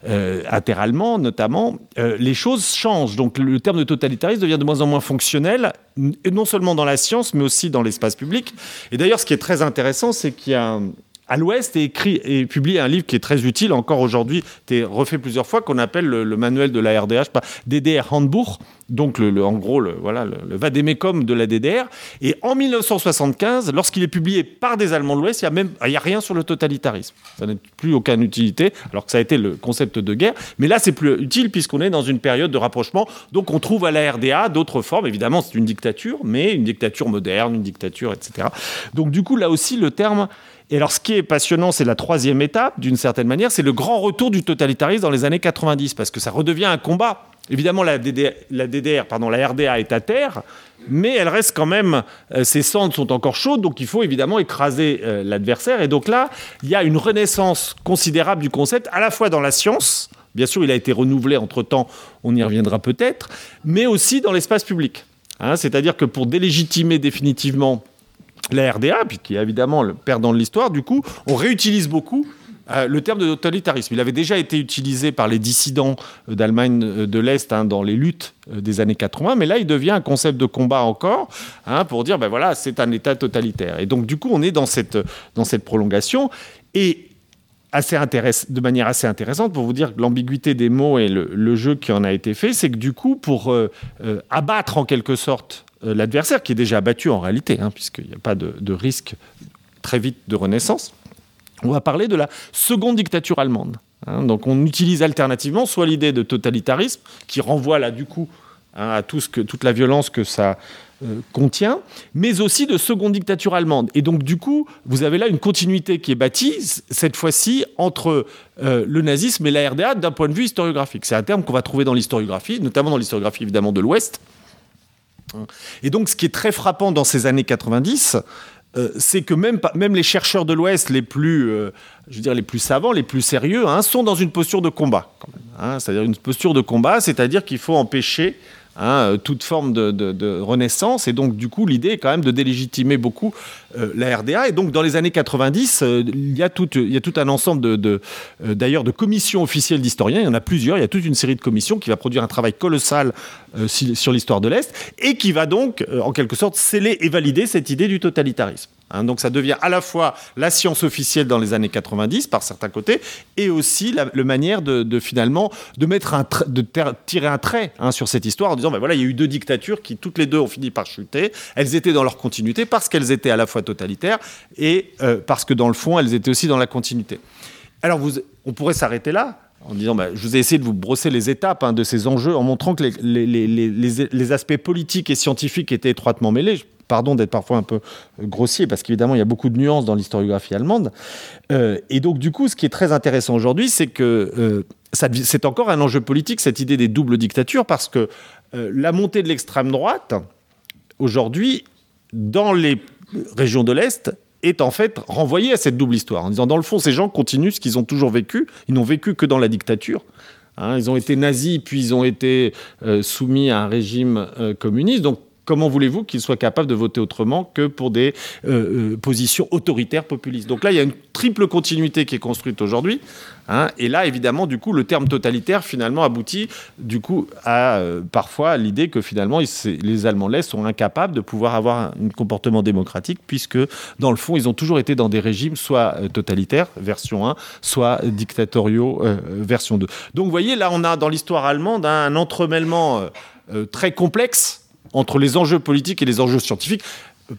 euh, interallemand, notamment, euh, les choses changent. Donc le terme de totalitarisme devient de moins en moins fonctionnel, non seulement dans la science, mais aussi dans l'espace public. Et d'ailleurs, ce qui est très intéressant, c'est qu'il y a à l'Ouest et écrit et publié un livre qui est très utile encore aujourd'hui, été refait plusieurs fois, qu'on appelle le, manuel de la RDH, DDR Handbuch, donc en gros le, voilà, de la DDR. Et en 1975, lorsqu'il est publié par des Allemands de l'Ouest, il n'y a, a rien sur le totalitarisme. Ça n'a plus aucune utilité, alors que ça a été le concept de guerre. Mais là, c'est plus utile puisqu'on est dans une période de rapprochement. Donc on trouve à la RDA d'autres formes. Évidemment, c'est une dictature, mais une dictature moderne, une dictature, etc. Donc du coup, là aussi, le terme... Et alors, ce qui est passionnant, c'est la troisième étape, d'une certaine manière, c'est le grand retour du totalitarisme dans les années 90, parce que ça redevient un combat Évidemment, la DDR, pardon, la RDA est à terre, mais elle reste quand même, euh, ses cendres sont encore chaudes, donc il faut évidemment écraser euh, l'adversaire. Et donc là, il y a une renaissance considérable du concept, à la fois dans la science, bien sûr, il a été renouvelé entre-temps, on y reviendra peut-être, mais aussi dans l'espace public. Hein, C'est-à-dire que pour délégitimer définitivement la RDA, puis qui est évidemment le perdant de l'histoire, du coup, on réutilise beaucoup euh, le terme de totalitarisme. Il avait déjà été utilisé par les dissidents euh, d'Allemagne euh, de l'Est hein, dans les luttes des années 80, mais là, il devient un concept de combat encore hein, pour dire, ben voilà, c'est un État totalitaire. Et donc, du coup, on est dans cette, dans cette prolongation. Et assez de manière assez intéressante pour vous dire que l'ambiguïté des mots et le, jeu qui en a été fait, c'est que du coup, pour abattre en quelque sorte l'adversaire, qui est déjà abattu en réalité, hein, puisqu'il n'y a pas de, de risque très vite de renaissance, on va parler de la seconde dictature allemande. Hein. donc on utilise alternativement soit l'idée de totalitarisme, qui renvoie là du coup hein, à tout ce que, toute la violence que ça euh, contient, mais aussi de seconde dictature allemande. Et donc du coup, vous avez là une continuité qui est bâtie, cette fois-ci, entre euh, le nazisme et la RDA d'un point de vue historiographique. C'est un terme qu'on va trouver dans l'historiographie, notamment dans l'historiographie évidemment de l'Ouest. Et donc ce qui est très frappant dans ces années 90, euh, c'est que même, les chercheurs de l'Ouest les plus, euh, je veux dire, les plus savants, les plus sérieux, hein, sont dans une posture de combat. Hein. c'est-à-dire une posture de combat, c'est-à-dire qu'il faut empêcher Hein, euh, toute forme de, renaissance. Et donc, du coup, l'idée est quand même de délégitimer beaucoup euh, la RDA. Et donc, dans les années 90, euh, il, y a tout, il y a tout un ensemble d'ailleurs de commissions officielles d'historiens. Il y en a plusieurs. Il y a toute une série de commissions qui va produire un travail colossal sur l'histoire de l'Est et qui va donc, en quelque sorte, sceller et valider cette idée du totalitarisme. Hein, donc ça devient à la fois la science officielle dans les années 90 par certains côtés et aussi la, manière de, finalement de mettre un tirer un trait hein, sur cette histoire en disant ben voilà il y a eu deux dictatures qui toutes les deux ont fini par chuter. Elles étaient dans leur continuité parce qu'elles étaient à la fois totalitaires et euh, parce que dans le fond elles étaient aussi dans la continuité. Alors on pourrait s'arrêter là en disant, ben, je vous ai essayé de vous brosser les étapes hein, de ces enjeux en montrant que les, les, les, les, aspects politiques et scientifiques étaient étroitement mêlés pardon d'être parfois un peu euh, grossier, parce qu'évidemment, il y a beaucoup de nuances dans l'historiographie allemande. Euh, et donc, du coup, ce qui est très intéressant aujourd'hui, c'est que euh, c'est encore un enjeu politique, cette idée des doubles dictatures, parce que la montée de l'extrême droite, aujourd'hui, dans les régions de l'Est, est en fait renvoyée à cette double histoire, en disant, dans le fond, ces gens continuent ce qu'ils ont toujours vécu, ils n'ont vécu que dans la dictature. Hein. ils ont été nazis, puis ils ont été soumis à un régime communiste. Donc, comment voulez-vous qu'ils soient capables de voter autrement que pour des euh, euh, positions autoritaires populistes? Donc là, il y a une triple continuité qui est construite aujourd'hui. Hein, et là, évidemment, du coup, le terme totalitaire finalement aboutit du coup à euh, parfois l'idée que finalement les Allemands l'Est sont incapables de pouvoir avoir un, comportement démocratique puisque dans le fond, ils ont toujours été dans des régimes soit totalitaires, version 1, soit dictatoriaux, version 2. Donc vous voyez, là, on a dans l'histoire allemande un entremêlement très complexe entre les enjeux politiques et les enjeux scientifiques.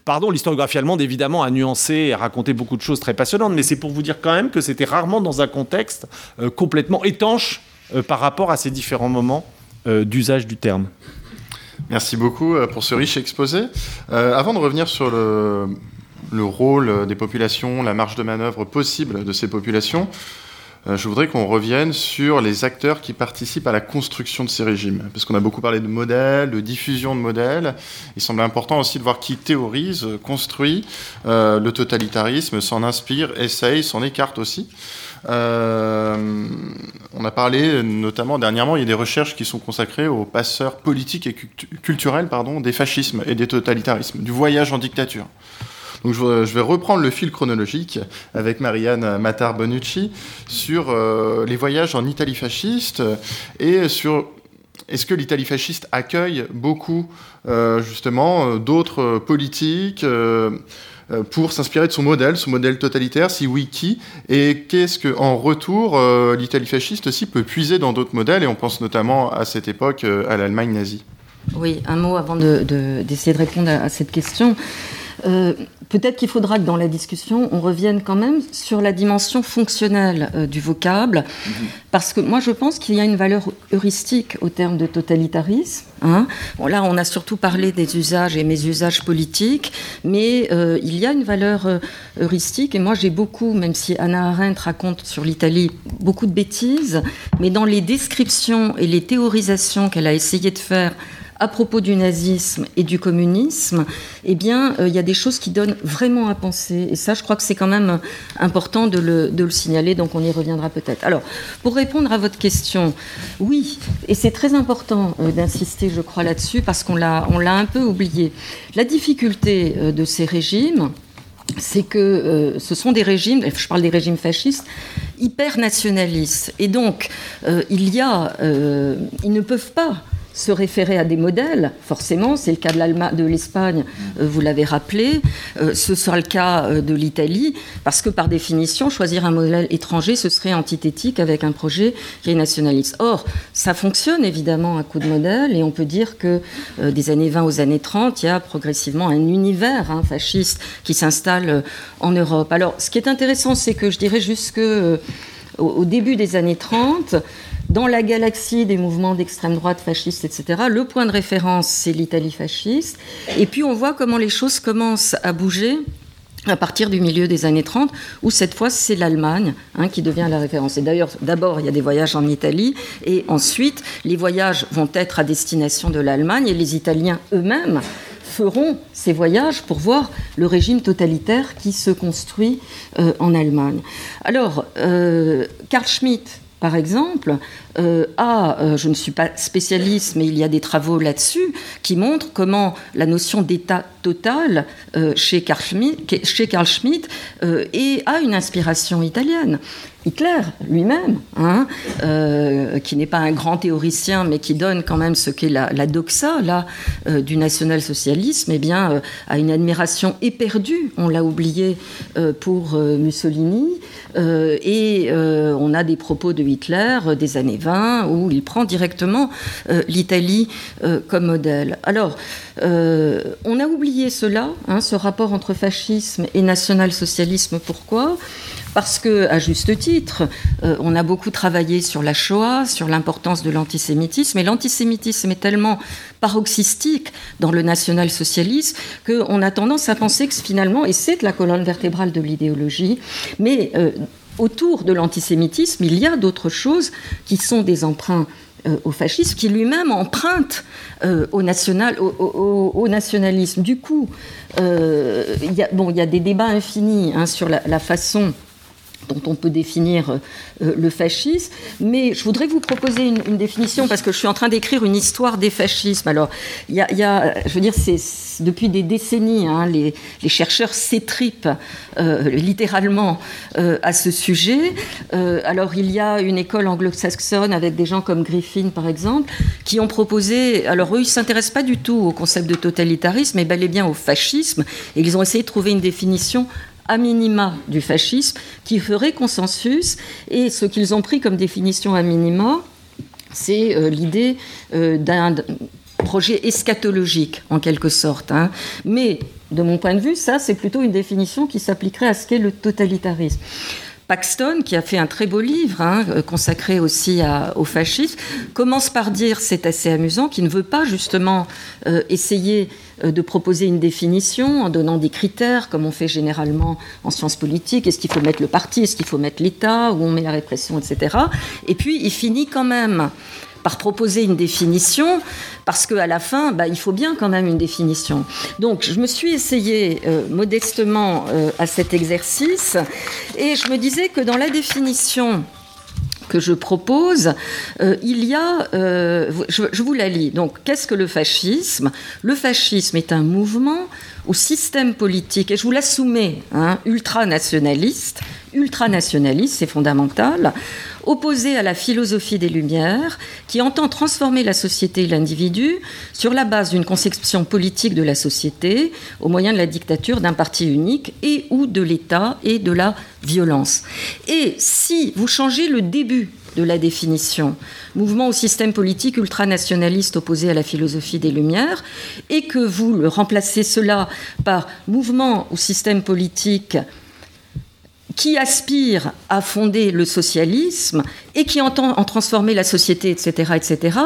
Pardon, l'historiographie allemande, évidemment, a nuancé et raconté beaucoup de choses très passionnantes, mais c'est pour vous dire quand même que c'était rarement dans un contexte euh, complètement étanche euh, par rapport à ces différents moments euh, d'usage du terme. Merci beaucoup pour ce riche exposé. avant de revenir sur le, le, rôle des populations, la marge de manœuvre possible de ces populations, euh, je voudrais qu'on revienne sur les acteurs qui participent à la construction de ces régimes. Parce qu'on a beaucoup parlé de modèles, de diffusion de modèles. Il semble important aussi de voir qui théorise, construit euh, le totalitarisme, s'en inspire, essaye, s'en écarte aussi. Euh, on a parlé notamment dernièrement, il y a des recherches qui sont consacrées aux passeurs politiques et culturels pardon, des fascismes et des totalitarismes, du voyage en dictature. Donc je vais reprendre le fil chronologique avec Marianne Matar-Bonucci sur euh, les voyages en Italie fasciste et sur est-ce que l'Italie fasciste accueille beaucoup euh, justement euh, d'autres politiques pour s'inspirer de son modèle, son modèle totalitaire, si oui, qui Et qu'est-ce que, en retour, l'Italie fasciste aussi peut puiser dans d'autres modèles Et on pense notamment à cette époque à l'Allemagne nazie? Oui, un mot avant d'essayer de, répondre à, cette question. Euh, peut-être qu'il faudra que dans la discussion, on revienne quand même sur la dimension fonctionnelle euh, du vocable, mhm. parce que moi je pense qu'il y a une valeur heuristique au terme de totalitarisme. Hein. Bon, là, on a surtout parlé des usages et mes usages politiques, mais euh, il y a une valeur heuristique, et moi j'ai beaucoup, même si Anna Arendt raconte sur l'Italie beaucoup de bêtises, mais dans les descriptions et les théorisations qu'elle a essayé de faire à propos du nazisme et du communisme, eh bien, euh, il y a des choses qui donnent vraiment à penser. Et ça, je crois que c'est quand même important de le, signaler, donc on y reviendra peut-être. Alors, pour répondre à votre question, oui, et c'est très important euh, d'insister, je crois, là-dessus, parce qu'on l'a, un peu oublié. La difficulté euh, de ces régimes, c'est que ce sont des régimes, je parle des régimes fascistes, hyper nationalistes. Et donc, ils ne peuvent pas se référer à des modèles, forcément, c'est le cas de l'Espagne, euh, vous l'avez rappelé, euh, ce sera le cas euh, de l'Italie, parce que par définition, choisir un modèle étranger, ce serait antithétique avec un projet qui est nationaliste. Or, ça fonctionne évidemment à coup de modèle, et on peut dire que des années 20 aux années 30, il y a progressivement un univers hein, fasciste qui s'installe en Europe. Alors, ce qui est intéressant, c'est que je dirais jusque au début des années 30, dans la galaxie des mouvements d'extrême droite fascistes, etc., le point de référence, c'est l'Italie fasciste. Et puis on voit comment les choses commencent à bouger à partir du milieu des années 30, où cette fois c'est l'Allemagne hein, qui devient la référence. Et d'ailleurs, d'abord il y a des voyages en Italie, et ensuite les voyages vont être à destination de l'Allemagne, et les Italiens eux-mêmes feront ces voyages pour voir le régime totalitaire qui se construit euh, en Allemagne. Alors, euh, Karl Schmitt, par exemple, euh, a, euh, je ne suis pas spécialiste, mais il y a des travaux là-dessus qui montrent comment la notion d'État total chez Carl Schmitt, Schmitt a une inspiration italienne. Hitler lui-même, hein, qui n'est pas un grand théoricien, mais qui donne quand même ce qu'est la, doxa là, du national-socialisme, eh bien, a une admiration éperdue, on l'a oublié, pour Mussolini, et on a des propos de Hitler des années où il prend directement euh, l'Italie euh, comme modèle. Alors, euh, on a oublié cela, hein, ce rapport entre fascisme et national-socialisme. Pourquoi? Parce que, à juste titre, on a beaucoup travaillé sur la Shoah, sur l'importance de l'antisémitisme, et l'antisémitisme est tellement paroxystique dans le national-socialisme qu'on a tendance à penser que finalement, et c'est la colonne vertébrale de l'idéologie, mais autour de l'antisémitisme, il y a d'autres choses qui sont des emprunts euh, au fascisme, qui lui-même emprunte euh, au, national, au, nationalisme. Du coup, euh, il y, a, des débats infinis hein, sur la façon dont on peut définir euh, le fascisme. Mais je voudrais vous proposer une, définition parce que je suis en train d'écrire une histoire des fascismes. Alors, il y, a, je veux dire, c'est depuis des décennies, hein, les, chercheurs s'étripent euh, littéralement euh, à ce sujet. alors, il y a une école anglo-saxonne avec des gens comme Griffin, par exemple, qui ont proposé. Alors, eux, ils ne s'intéressent pas du tout au concept de totalitarisme, mais bel et bien au fascisme. Et ils ont essayé de trouver une définition à minima du fascisme qui ferait consensus. Et ce qu'ils ont pris comme définition à minima, c'est euh, l'idée euh, d'un projet eschatologique, en quelque sorte. Hein. Mais, de mon point de vue, ça, c'est plutôt une définition qui s'appliquerait à ce qu'est le totalitarisme. Paxton, qui a fait un très beau livre hein, euh, consacré aussi au fascisme, commence par dire, c'est assez amusant, qu'il ne veut pas justement euh, essayer euh, de proposer une définition en donnant des critères, comme on fait généralement en sciences politiques. Est-ce qu'il faut mettre le parti? Est-ce qu'il faut mettre l'État? Où on met la répression, etc. Et puis, il finit quand même par proposer une définition, parce qu'à la fin, bah, il faut bien quand même une définition. Donc, je me suis essayé euh, modestement euh, à cet exercice, et je me disais que dans la définition que je propose, euh, il y a, je, vous la lis. Donc, qu'est-ce que le fascisme? Le fascisme est un mouvement ou système politique, et je vous la soumets, hein, ultranationaliste, ultranationaliste, c'est fondamental, opposé à la philosophie des Lumières, qui entend transformer la société et l'individu sur la base d'une conception politique de la société, au moyen de la dictature d'un parti unique et ou de l'État et de la violence. Et si vous changez le début de la définition, mouvement au système politique ultranationaliste opposé à la philosophie des Lumières, et que vous remplacez cela par mouvement au système politique qui aspire à fonder le socialisme et qui entend en transformer la société, etc., etc.,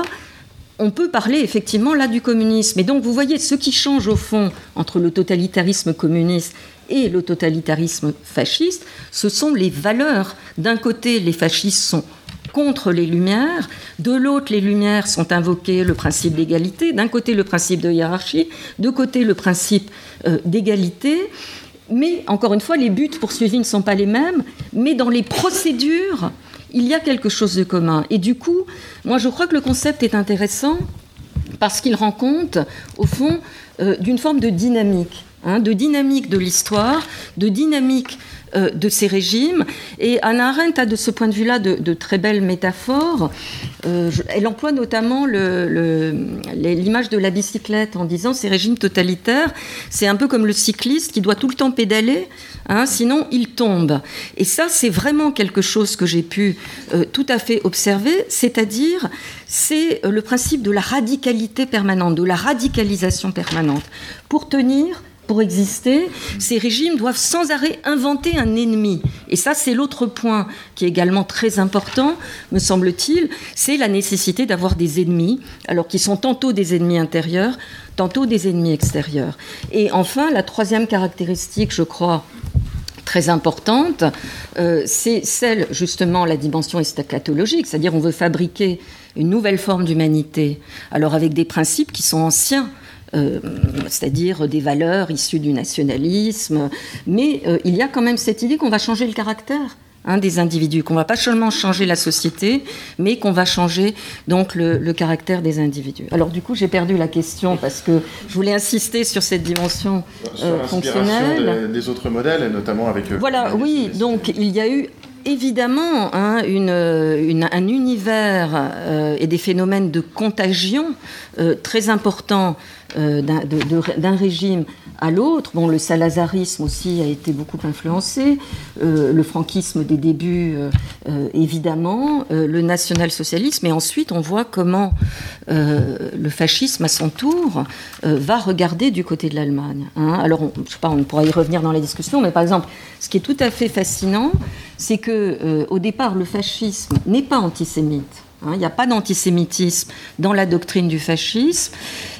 on peut parler effectivement là du communisme. Et donc vous voyez, ce qui change au fond entre le totalitarisme communiste et le totalitarisme fasciste, ce sont les valeurs. D'un côté, les fascistes sont contre les Lumières, de l'autre, les Lumières sont invoquées le principe d'égalité, d'un côté le principe de hiérarchie, de côté le principe euh, d'égalité. Mais encore une fois, les buts poursuivis ne sont pas les mêmes, mais dans les procédures, il y a quelque chose de commun. Et du coup, moi je crois que le concept est intéressant parce qu'il rend compte, au fond, euh, d'une forme de dynamique. Hein, de dynamique de l'histoire, de dynamique euh, de ces régimes. Et Anna Arendt a de ce point de vue-là de, très belles métaphores. Euh, elle emploie notamment l'image de la bicyclette en disant ces régimes totalitaires, c'est un peu comme le cycliste qui doit tout le temps pédaler, hein, sinon il tombe. Et ça, c'est vraiment quelque chose que j'ai pu euh, tout à fait observer, c'est-à-dire c'est le principe de la radicalité permanente, de la radicalisation permanente. Pour tenir, pour exister, ces régimes doivent sans arrêt inventer un ennemi. Et ça, c'est l'autre point qui est également très important, me semble-t-il, c'est la nécessité d'avoir des ennemis, alors qui sont tantôt des ennemis intérieurs, tantôt des ennemis extérieurs. Et enfin, la troisième caractéristique, je crois, très importante, euh, c'est celle, justement, la dimension eschatologique, c'est-à-dire on veut fabriquer une nouvelle forme d'humanité, alors avec des principes qui sont anciens, euh, c'est-à-dire des valeurs issues du nationalisme. Mais euh, il y a quand même cette idée qu'on va changer le caractère. Hein, des individus, qu'on va pas seulement changer la société, mais qu'on va changer donc le, caractère des individus. Alors du coup, j'ai perdu la question parce que je voulais insister sur cette dimension euh, fonctionnelle des, autres modèles, et notamment avec. Voilà, oui. Donc il y a eu évidemment hein, un univers et des phénomènes de contagion très importants d'un régime à l'autre. Bon, le salazarisme aussi a été beaucoup influencé, euh, le franquisme des débuts, euh, évidemment, le national-socialisme, et ensuite on voit comment le fascisme, à son tour, va regarder du côté de l'Allemagne. Hein. Alors, on, je sais pas, on pourra y revenir dans la discussion, mais par exemple, ce qui est tout à fait fascinant, c'est que au départ, le fascisme n'est pas antisémite. Hein. Il n'y a pas d'antisémitisme dans la doctrine du fascisme.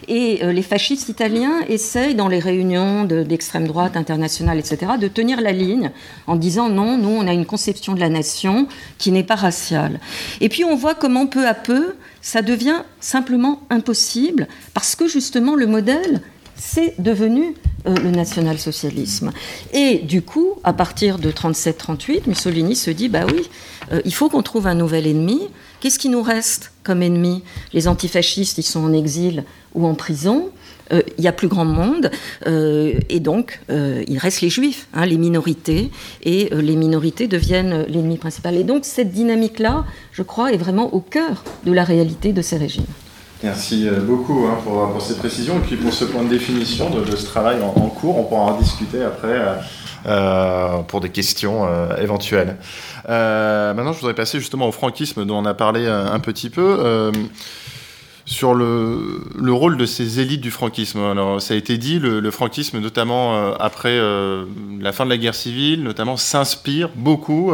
Et euh, les fascistes italiens essayent, dans les réunions d'extrême droite internationale, etc., de tenir la ligne en disant non, nous, on a une conception de la nation qui n'est pas raciale. Et puis on voit comment peu à peu, ça devient simplement impossible parce que justement le modèle, c'est devenu euh, le national-socialisme. Et du coup, à partir de 37-38, Mussolini se dit bah oui, euh, il faut qu'on trouve un nouvel ennemi. Qu'est-ce qui nous reste comme ennemi Les antifascistes, ils sont en exil ou en prison. Euh, il y a plus grand monde, et donc il reste les juifs, hein, les minorités, et les minorités deviennent l'ennemi principal. Et donc cette dynamique-là, je crois, est vraiment au cœur de la réalité de ces régimes. Merci euh, beaucoup hein, pour, ces précisions et puis pour ce point de définition de, ce travail en, cours. On pourra en discuter après euh, euh, pour des questions éventuelles. maintenant, je voudrais passer justement au franquisme dont on a parlé un, petit peu. sur le, rôle de ces élites du franquisme. Alors, ça a été dit, le, franquisme, notamment après la fin de la guerre civile, notamment s'inspire beaucoup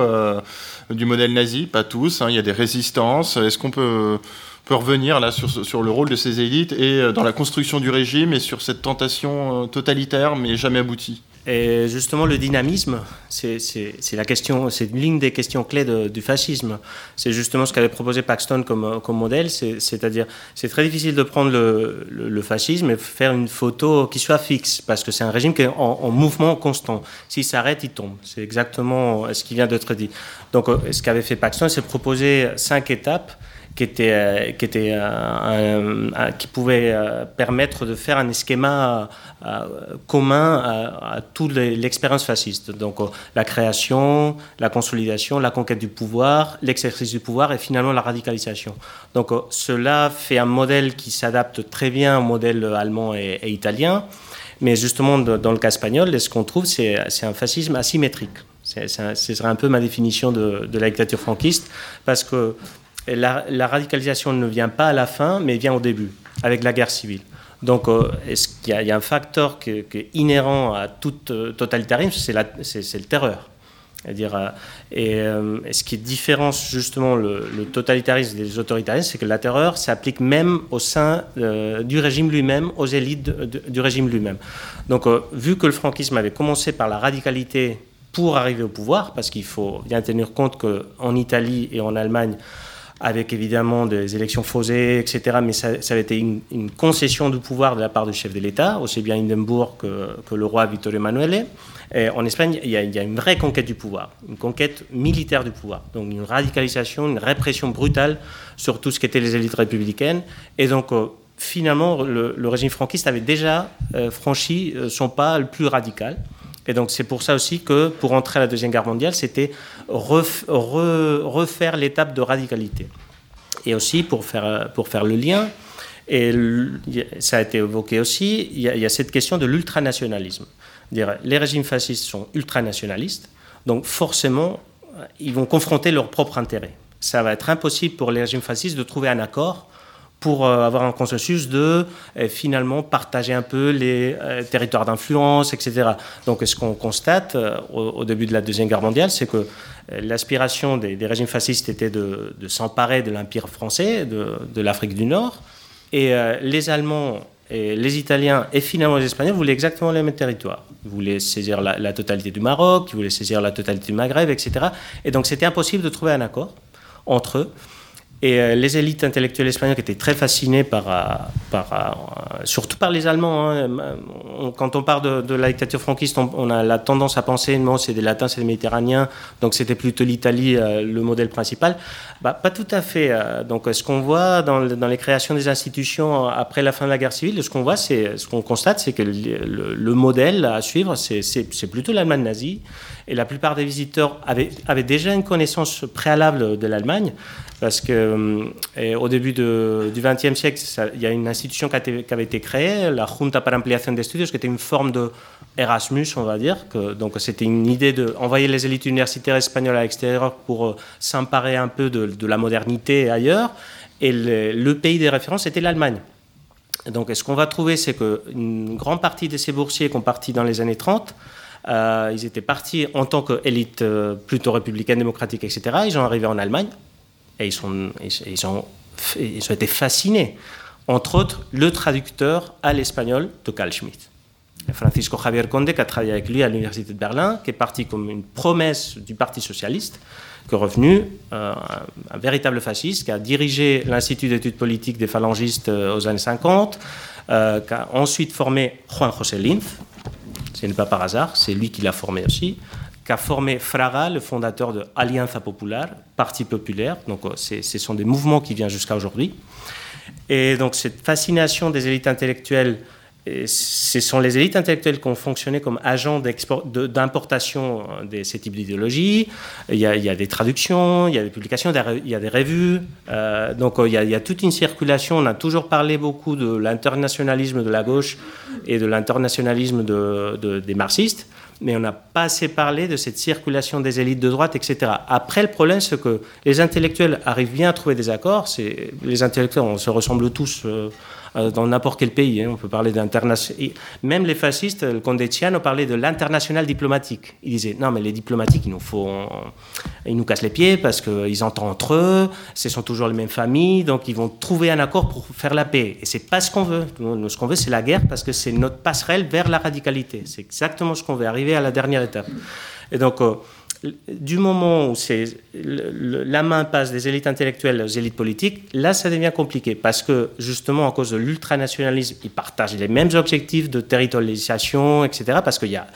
du modèle nazi, pas tous, hein, il y a des résistances. Est-ce qu'on peut revenir là sur, sur, le rôle de ces élites et euh, dans la construction du régime et sur cette tentation euh, totalitaire mais jamais aboutie? Et justement, le dynamisme, c'est la question, c'est une ligne des questions clés du fascisme. C'est justement ce qu'avait proposé Paxton comme, modèle, c'est-à-dire, c'est très difficile de prendre le, fascisme et faire une photo qui soit fixe, parce que c'est un régime qui est en, en mouvement constant. S'il s'arrête, il tombe. C'est exactement ce qui vient d'être dit. Donc, euh, ce qu'avait fait Paxton, c'est proposer cinq étapes euh, euh, qui pouvait euh, permettre de faire un schéma commun à, toute l'expérience fasciste. Donc la création, la consolidation, la conquête du pouvoir, l'exercice du pouvoir et finalement la radicalisation. Donc cela fait un modèle qui s'adapte très bien au modèle allemand et, et italien. Mais justement, dans le cas espagnol, ce qu'on trouve, c'est un fascisme asymétrique. Ce serait un peu ma définition de, la dictature franquiste, parce que la, radicalisation ne vient pas à la fin, mais vient au début, avec la guerre civile. Donc, euh, y, a un facteur qui est inhérent à tout euh, totalitarisme, c'est le terreur. C'est-à-dire, euh, et, ce qui différencie justement le, totalitarisme des autoritarismes, c'est que la terreur s'applique même au sein du régime lui-même, aux élites du régime lui-même. Donc, vu que le franquisme avait commencé par la radicalité pour arriver au pouvoir, parce qu'il faut bien tenir compte qu'en Italie et en Allemagne, avec évidemment des élections faussées, etc. Mais ça, ça avait été une, concession du pouvoir de la part du chef de l'État, aussi bien Hindenburg que, le roi Vittorio Emanuele. Et en Espagne, il y, a, il y, a, une vraie conquête du pouvoir, une conquête militaire du pouvoir, donc une radicalisation, une répression brutale sur tout ce qu'étaient les élites républicaines. Et donc, euh, finalement, le, régime franquiste avait déjà euh, franchi euh, son pas le plus radical. Et donc c'est pour ça aussi que pour entrer à la Deuxième Guerre mondiale, c'était refaire l'étape de radicalité. Et aussi pour faire, le lien, et ça a été évoqué aussi, il y a, cette question de l'ultranationalisme. Les régimes fascistes sont ultranationalistes, donc forcément, ils vont confronter leurs propres intérêts. Ça va être impossible pour les régimes fascistes de trouver un accord pour euh, avoir un consensus de euh, finalement partager un peu les euh, territoires d'influence, etc. Donc ce qu'on constate au, début de la Deuxième Guerre mondiale, c'est que l'aspiration des, régimes fascistes était de, s'emparer de l'Empire français, de, l'Afrique du Nord, et les Allemands les Italiens et finalement les Espagnols voulaient exactement les mêmes territoires. Ils voulaient saisir la totalité du Maroc, ils voulaient saisir la totalité du Maghreb, etc. Et donc c'était impossible de trouver un accord entre eux. Et euh, les élites intellectuelles espagnoles étaient très fascinées par, euh, euh, surtout par les Allemands. Hein. Quand on parle de, la dictature franquiste, on, a la tendance à penser non, c'est des Latins, c'est des Méditerranéens, donc c'était plutôt l'Italie le modèle principal. Bah, pas tout à fait. Donc ce qu'on voit dans, les créations des institutions après la fin de la guerre civile, ce qu'on voit, ce qu'on constate, c'est que le, le, modèle à suivre, c'est plutôt l'Allemagne nazie. Et la plupart des visiteurs avaient, avaient déjà une connaissance préalable de l'Allemagne parce que euh, au début du XXe siècle, il y a une institution qui, avait été créée, la Junta para Ampliación de Estudios, qui était une forme de Erasmus, on va dire. Donc c'était une idée d'envoyer les élites universitaires espagnoles à l'extérieur pour euh, s'emparer un peu de, la modernité ailleurs. Et le, pays des références était l'Allemagne. Donc ce qu'on va trouver, c'est qu'une grande partie de ces boursiers qui ont parti dans les années 30, euh, ils étaient partis en tant qu'élite plutôt républicaine, démocratique, etc. Ils sont arrivés en Allemagne et ils, ont été fascinés. Entre autres, le traducteur à l'espagnol de Carl Schmitt. Francisco Javier Conde, qui a travaillé avec lui à l'Université de Berlin, qui est parti comme une promesse du Parti socialiste, qui est revenu euh, un, véritable fasciste, qui a dirigé l'Institut d'études politiques des phalangistes euh, aux années 50, euh, qui a ensuite formé Juan José Linz, ce n'est pas par hasard, c'est lui qui l'a formé aussi, qu'a formé Fraga, le fondateur de Alianza Popular, Parti populaire. Donc, euh, ce sont des mouvements qui viennent jusqu'à aujourd'hui. Et donc, cette fascination des élites intellectuelles, ce sont les élites intellectuelles qui ont fonctionné comme agents d'importation euh, de ces types d'idéologies. Il, y a des traductions, il y a des publications, il y a des revues. Euh, donc, il y, a, toute une circulation. On a toujours parlé beaucoup de l'internationalisme de la gauche et de l'internationalisme de, des marxistes mais on n'a pas assez parlé de cette circulation des élites de droite, etc. Après, le problème, c'est que les intellectuels arrivent bien à trouver des accords. Les intellectuels, on se ressemble tous euh, dans n'importe quel pays. Hein. On peut parler d'international. Même les fascistes, le Condetiano parlait de l'international diplomatique. Il disait non, mais les diplomatiques, il nous faut, ils nous cassent les pieds parce qu'ils entendent entre eux. Ce sont toujours les mêmes familles, donc ils vont trouver un accord pour faire la paix. Et c'est pas ce qu'on veut. Ce qu'on veut, c'est la guerre parce que c'est notre passerelle vers la radicalité. C'est exactement ce qu'on veut. Arriver à la dernière étape. Et donc euh, du moment où la main passe des élites intellectuelles aux élites politiques, là, ça devient compliqué parce que justement, à cause de l'ultranationalisme, ils partagent les mêmes objectifs de territorialisation, etc. Parce qu'il y a,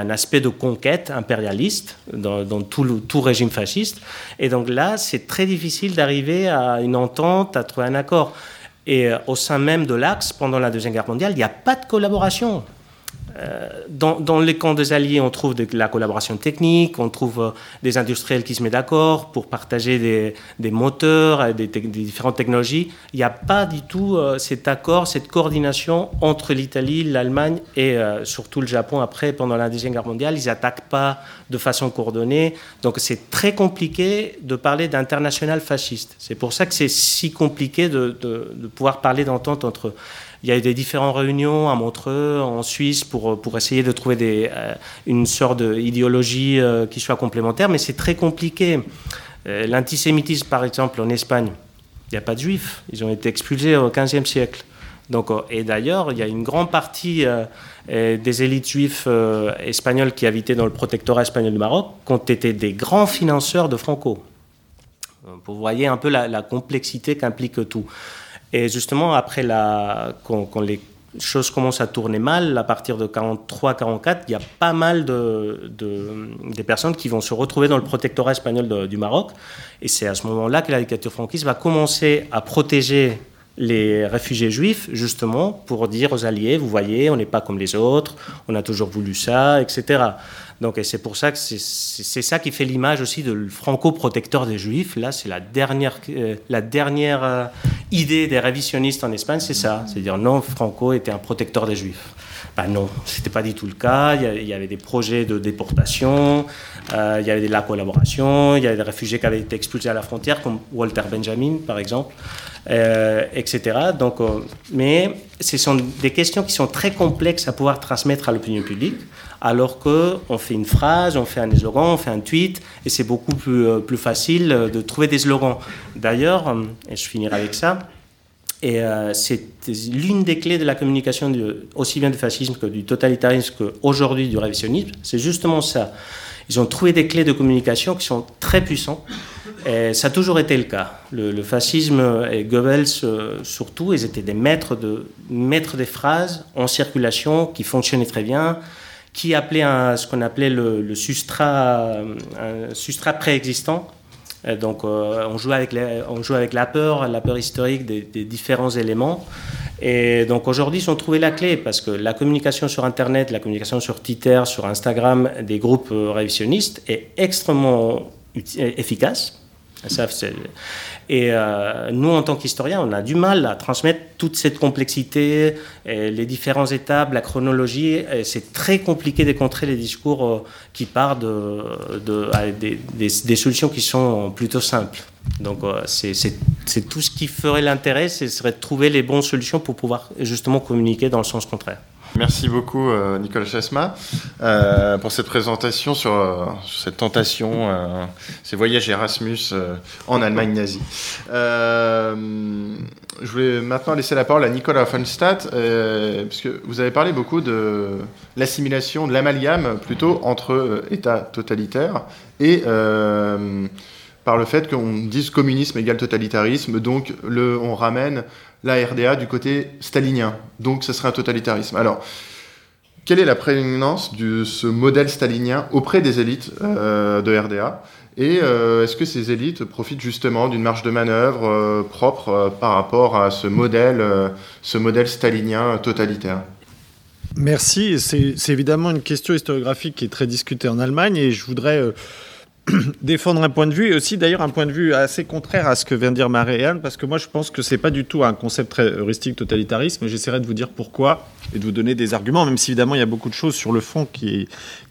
un aspect de conquête impérialiste dans, tout, tout régime fasciste. Et donc là, c'est très difficile d'arriver à une entente, à trouver un accord. Et euh, au sein même de l'Axe, pendant la Deuxième Guerre mondiale, il n'y a pas de collaboration. Euh, dans, les camps des Alliés, on trouve de la collaboration technique, on trouve euh, des industriels qui se mettent d'accord pour partager des, moteurs, des, des, différentes technologies. Il n'y a pas du tout cet accord, cette coordination entre l'Italie, l'Allemagne et surtout le Japon après, pendant la Deuxième Guerre mondiale. Ils n'attaquent pas de façon coordonnée. Donc c'est très compliqué de parler d'international fasciste. C'est pour ça que c'est si compliqué de, de pouvoir parler d'entente entre il y a eu des différentes réunions à Montreux, en Suisse, pour, pour essayer de trouver euh, une sorte d'idéologie euh, qui soit complémentaire, mais c'est très compliqué. Euh, l'antisémitisme, par exemple, en Espagne, il n'y a pas de juifs. Ils ont été expulsés au XVe siècle. Donc, et d'ailleurs, il y a une grande partie des élites juives espagnoles qui habitaient dans le protectorat espagnol du Maroc qui ont été des grands financeurs de Franco. Vous voyez un peu la complexité qu'implique tout. Et justement, après la, quand, les choses commencent à tourner mal, à partir de 43-44, il y a pas mal de, des personnes qui vont se retrouver dans le protectorat espagnol du Maroc. Et c'est à ce moment-là que la dictature franquiste va commencer à protéger les réfugiés juifs, justement, pour dire aux alliés, vous voyez, on n'est pas comme les autres, on a toujours voulu ça, etc. Donc, et c'est pour ça que c'est ça qui fait l'image aussi de franco-protecteur des Juifs. Là, c'est la dernière, euh, la dernière euh, idée des révisionnistes en Espagne, c'est ça. C'est dire non, Franco était un protecteur des Juifs. Ben non, c'était pas du tout le cas. Il y avait des projets de déportation, euh, il y avait de la collaboration, il y avait des réfugiés qui avaient été expulsés à la frontière, comme Walter Benjamin, par exemple, etc. Donc, mais ce sont des questions qui sont très complexes à pouvoir transmettre à l'opinion publique alors qu'on fait une phrase, on fait un slogan, on fait un tweet, et c'est beaucoup plus, euh, plus facile euh, de trouver des slogans. D'ailleurs, euh, et je finirai avec ça, et c'est l'une des clés de la communication aussi bien du fascisme que du totalitarisme qu'aujourd'hui du révisionnisme, c'est justement ça. Ils ont trouvé des clés de communication qui sont très puissantes. Et ça a toujours été le cas. Le, fascisme et Goebbels surtout, ils étaient des maîtres, de, maîtres des phrases en circulation qui fonctionnaient très bien, qui appelait un, ce qu'on appelait le, le substrat, substrat préexistant. Donc euh, on, joue avec on joue avec la peur, la peur historique des, différents éléments. Et donc aujourd'hui, ils ont trouvé la clé parce que la communication sur Internet, la communication sur Twitter, sur Instagram des groupes euh, révisionnistes est extrêmement efficace. Ça, et euh, nous, en tant qu'historiens, on a du mal à transmettre toute cette complexité, les différentes étapes, la chronologie. C'est très compliqué de contrer les discours euh, qui partent de, de des, solutions qui sont plutôt simples. Donc, euh, c'est tout ce qui ferait l'intérêt, ce serait de trouver les bonnes solutions pour pouvoir justement communiquer dans le sens contraire. Merci beaucoup, euh, Nicolas Chasma, euh, pour cette présentation sur, euh, cette tentation, ces voyages Erasmus en Allemagne nazie. je vais maintenant laisser la parole à Nicolas Offenstadt, puisque vous avez parlé beaucoup de l'assimilation, de l'amalgame plutôt entre États totalitaires et par le fait qu'on dise communisme égale totalitarisme, donc le, on ramène la RDA du côté stalinien, donc ce serait un totalitarisme. Alors, quelle est la prééminence de ce modèle stalinien auprès des élites euh, de RDA Et euh, est-ce que ces élites profitent justement d'une marge de manœuvre euh, propre par rapport à ce modèle, ce modèle stalinien totalitaire? Merci. C'est évidemment une question historiographique qui est très discutée en Allemagne et je voudrais <clears throat> défendre un point de vue et aussi d'ailleurs un point de vue assez contraire à ce que vient de dire Marie-Anne, parce que moi je pense que c'est pas du tout un concept très heuristique totalitarisme, j'essaierai de vous dire pourquoi et de vous donner des arguments, même si évidemment il y a beaucoup de choses sur le fond qui,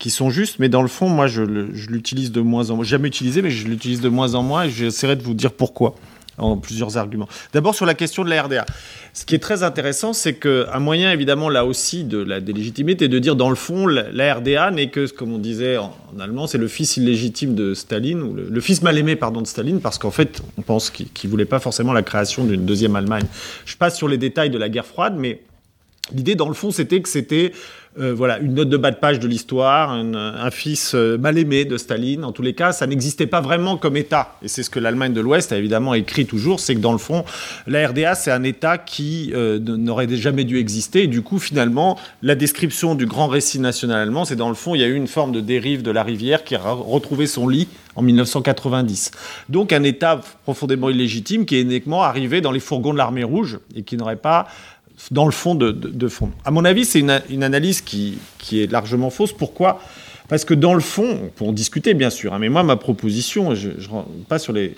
sont justes, mais dans le fond, moi je l'utilise de moins en moins, jamais utilisé, mais je l'utilise de moins en moins et j'essaierai de vous dire pourquoi en plusieurs arguments. D'abord sur la question de la RDA. Ce qui est très intéressant, c'est qu'un moyen évidemment là aussi de la délégitimer est de dire dans le fond la RDA n'est que, comme on disait en, allemand, c'est le fils illégitime de Staline, ou le, fils mal aimé pardon de Staline, parce qu'en fait on pense qu'il ne voulait pas forcément la création d'une deuxième Allemagne. Je passe sur les détails de la guerre froide, mais l'idée dans le fond c'était que c'était euh, voilà, une note de bas de page de l'histoire, un, fils euh, mal aimé de Staline. En tous les cas, ça n'existait pas vraiment comme État. Et c'est ce que l'Allemagne de l'Ouest a évidemment écrit toujours, c'est que dans le fond, la RDA, c'est un État qui euh, n'aurait jamais dû exister. Et du coup, finalement, la description du grand récit national allemand, c'est dans le fond, il y a eu une forme de dérive de la rivière qui a retrouvé son lit en 1990. Donc un État profondément illégitime qui est uniquement arrivé dans les fourgons de l'armée rouge et qui n'aurait pas dans le fond de, fond. À mon avis, c'est une, analyse qui, est largement fausse. Pourquoi? Parce que dans le fond, pour en discuter bien sûr, hein, mais moi ma proposition, je ne rentre pas sur les,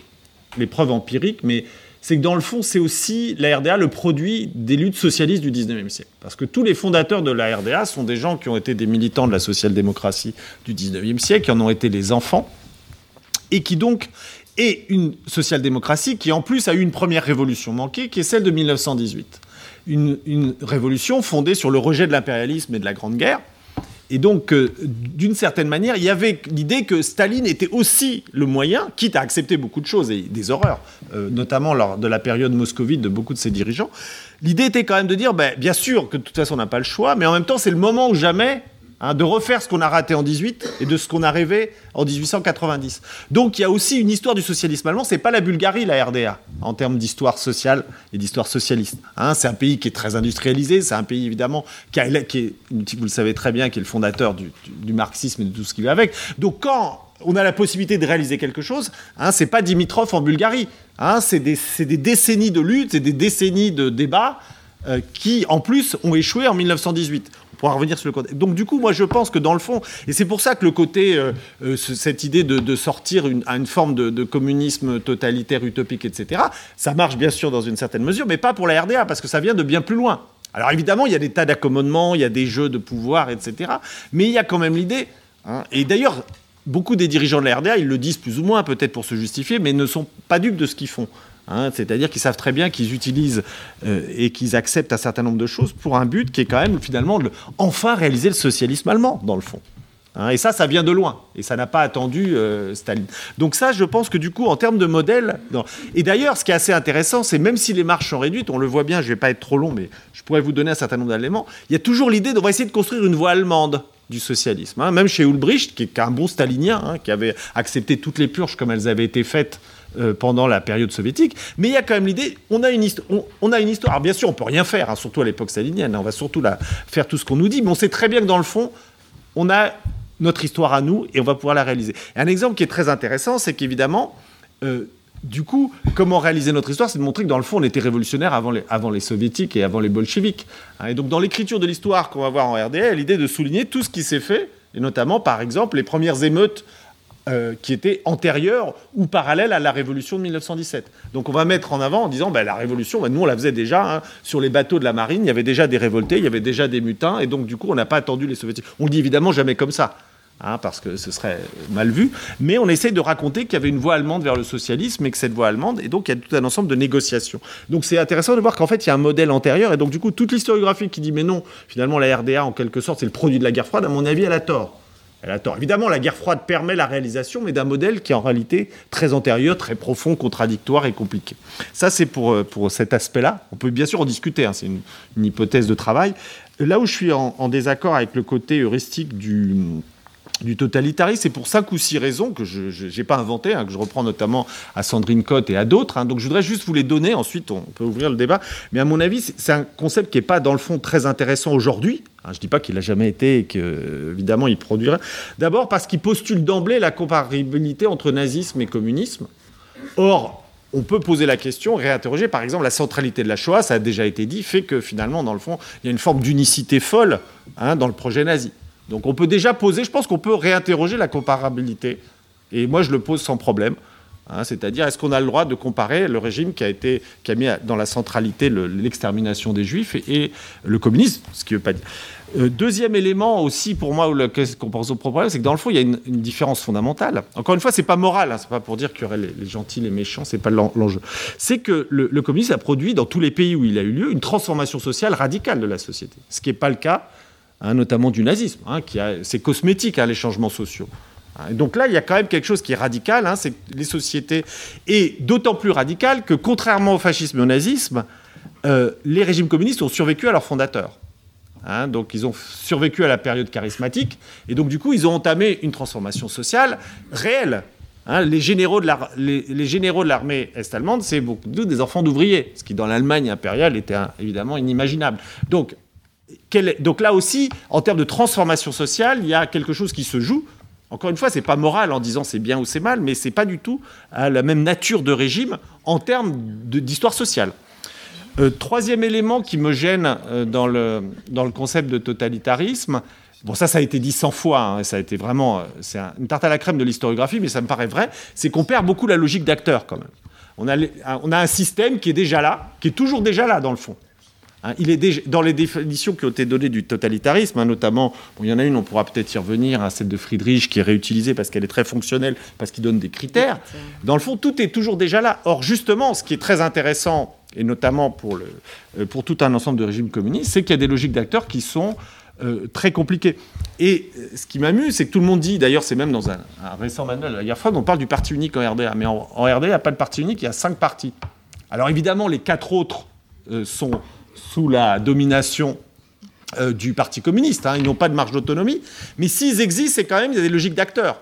les, preuves empiriques, mais c'est que dans le fond, c'est aussi la RDA le produit des luttes socialistes du 19e siècle. Parce que tous les fondateurs de la RDA sont des gens qui ont été des militants de la social-démocratie du 19e siècle, qui en ont été les enfants, et qui donc est une social-démocratie qui en plus a eu une première révolution manquée, qui est celle de 1918 une, révolution fondée sur le rejet de l'impérialisme et de la Grande Guerre. Et donc, euh, d'une certaine manière, il y avait l'idée que Staline était aussi le moyen, quitte à accepter beaucoup de choses et des horreurs, euh, notamment lors de la période moscovite de beaucoup de ses dirigeants. L'idée était quand même de dire, ben, bien sûr que de toute façon on n'a pas le choix, mais en même temps c'est le moment où jamais Hein, de refaire ce qu'on a raté en 18 et de ce qu'on a rêvé en 1890. Donc il y a aussi une histoire du socialisme allemand. C'est pas la Bulgarie, la RDA, en termes d'histoire sociale et d'histoire socialiste. Hein, c'est un pays qui est très industrialisé. C'est un pays évidemment qui, est, vous le savez très bien, qui est le fondateur du, marxisme et de tout ce qui va avec. Donc quand on a la possibilité de réaliser quelque chose, hein, c'est pas Dimitrov en Bulgarie. Hein, c'est des, décennies de lutte, c'est des décennies de débats euh, qui, en plus, ont échoué en 1918 pour revenir sur le côté. Donc du coup, moi je pense que dans le fond, et c'est pour ça que le côté, euh, euh, cette idée de, sortir à une forme de, communisme totalitaire, utopique, etc., ça marche bien sûr dans une certaine mesure, mais pas pour la RDA, parce que ça vient de bien plus loin. Alors évidemment, il y a des tas d'accommodements, il y a des jeux de pouvoir, etc., mais il y a quand même l'idée, hein, et d'ailleurs, beaucoup des dirigeants de la RDA, ils le disent plus ou moins, peut-être pour se justifier, mais ne sont pas dupes de ce qu'ils font. Hein, c'est-à-dire qu'ils savent très bien qu'ils utilisent euh, et qu'ils acceptent un certain nombre de choses pour un but qui est quand même finalement de enfin réaliser le socialisme allemand, dans le fond. Hein, et ça, ça vient de loin. Et ça n'a pas attendu euh, Staline. Donc ça, je pense que du coup, en termes de modèle... Et d'ailleurs, ce qui est assez intéressant, c'est même si les marches sont réduites, on le voit bien, je ne vais pas être trop long, mais je pourrais vous donner un certain nombre d'éléments, il y a toujours l'idée de essayer de construire une voie allemande du socialisme. Hein. Même chez Ulbricht, qui est un bon stalinien, qui avait accepté toutes les purges comme elles avaient été faites euh, pendant la période soviétique. Mais il y a quand même l'idée, on a une, histoire. Alors bien sûr, on peut rien faire, hein, surtout à l'époque stalinienne. Hein, on va surtout faire tout ce qu'on nous dit, mais on sait très bien que dans le fond, on a notre histoire à nous et on va pouvoir la réaliser. un exemple qui est très intéressant, c'est qu'évidemment, euh, du coup, comment réaliser notre histoire C'est de montrer que dans le fond, on était révolutionnaire avant les, soviétiques et avant les bolcheviks. Hein, et donc, dans l'écriture de l'histoire qu'on va voir en RDA, l'idée de souligner tout ce qui s'est fait, et notamment, par exemple, les premières émeutes euh, qui était antérieure ou parallèle à la révolution de 1917. Donc on va mettre en avant en disant ben, la révolution, ben, nous on la faisait déjà hein. sur les bateaux de la marine, il y avait déjà des révoltés, il y avait déjà des mutins, et donc du coup on n'a pas attendu les soviétiques. On le dit évidemment jamais comme ça. Hein, parce que ce serait mal vu, mais on essaye de raconter qu'il y avait une voie allemande vers le socialisme et que cette voie allemande, et donc il y a tout un ensemble de négociations. Donc c'est intéressant de voir qu'en fait il y a un modèle antérieur, et donc du coup toute l'historiographie qui dit mais non, finalement la RDA en quelque sorte c'est le produit de la guerre froide, à mon avis elle a tort. Elle a tort. Évidemment, la guerre froide permet la réalisation, mais d'un modèle qui est en réalité très antérieur, très profond, contradictoire et compliqué. Ça, c'est pour, euh, pour cet aspect-là. On peut bien sûr en discuter, hein. c'est une, hypothèse de travail. Là où je suis en désaccord avec le côté heuristique du, du totalitarisme. C'est pour cinq ou six raisons que je n'ai pas inventé, hein, que je reprends notamment à Sandrine Cotte et à d'autres. Hein. Donc je voudrais juste vous les donner, ensuite on peut ouvrir le débat. Mais à mon avis, c'est un concept qui n'est pas dans le fond très intéressant aujourd'hui. Hein, je ne dis pas qu'il n'a jamais été et qu'évidemment il produirait. D'abord parce qu'il postule d'emblée la comparabilité entre nazisme et communisme. Or, on peut poser la question, réinterroger, par exemple, la centralité de la Shoah, ça a déjà été dit, fait que finalement, dans le fond, il y a une forme d'unicité folle dans le projet nazi. Donc on peut déjà poser, je pense qu'on peut réinterroger la comparabilité. Et moi, je le pose sans problème. Hein, c'est-à-dire, est-ce qu'on a le droit de comparer le régime qui a, été, qui a mis dans la centralité l'extermination des juifs et, le communisme, ce qui veut pas dire. Euh, deuxième élément aussi pour moi qu'on pense au problème, c'est que dans le fond, il y a une, différence fondamentale. Encore une fois, c'est pas moral, hein, c'est pas pour dire qu'il y aurait les, gentils, les méchants, c'est pas l'enjeu. C'est que le, le, communisme a produit dans tous les pays où il a eu lieu une transformation sociale radicale de la société, ce qui n'est pas le cas Hein, notamment du nazisme, hein, qui c'est cosmétique hein, les changements sociaux. donc là, il y a quand même quelque chose qui est radical, c'est les sociétés, et d'autant plus radical que contrairement au fascisme et au nazisme, euh, les régimes communistes ont survécu à leurs fondateurs. donc ils ont survécu à la période charismatique, et donc du coup, ils ont entamé une transformation sociale réelle. les, généraux de l'armée est-allemande, c'est beaucoup des enfants d'ouvriers, ce qui dans l'Allemagne impériale était évidemment inimaginable. Donc donc là aussi, en termes de transformation sociale, il y a quelque chose qui se joue. Encore une fois, ce n'est pas moral en disant c'est bien ou c'est mal, mais ce n'est pas du tout la même nature de régime en termes d'histoire sociale. troisième élément qui me gêne dans, le, dans le concept de totalitarisme, Bon, ça, ça a été dit 100 fois, hein, ça a été vraiment, c'est une tarte à la crème de l'historiographie, mais ça me paraît vrai, c'est qu'on perd beaucoup la logique d'acteur quand même. On a, on a un système qui est déjà là, qui est toujours déjà là dans le fond. Hein, il est déjà, dans les définitions qui ont été données du totalitarisme, hein, notamment, il y en a une, on pourra peut-être y revenir, hein, celle de Friedrich, qui est réutilisée parce qu'elle est très fonctionnelle, parce qu'il donne des critères. Dans le fond, tout est toujours déjà là. Or, justement, ce qui est très intéressant, et notamment pour, le, euh, pour tout un ensemble de régimes communistes, c'est qu'il y a des logiques d'acteurs qui sont euh, très compliquées. Et euh, ce qui m'amuse, c'est que tout le monde dit, d'ailleurs c'est même dans un, récent manuel de la guerre froide, on parle du parti unique en RDA, mais en, en RDA, il n'y a pas de parti unique, il y a cinq partis. Alors évidemment, les quatre autres sont sous la domination euh, du Parti communiste. Hein. Ils n'ont pas de marge d'autonomie. Mais s'ils existent, c'est quand même, il y a des logiques d'acteurs.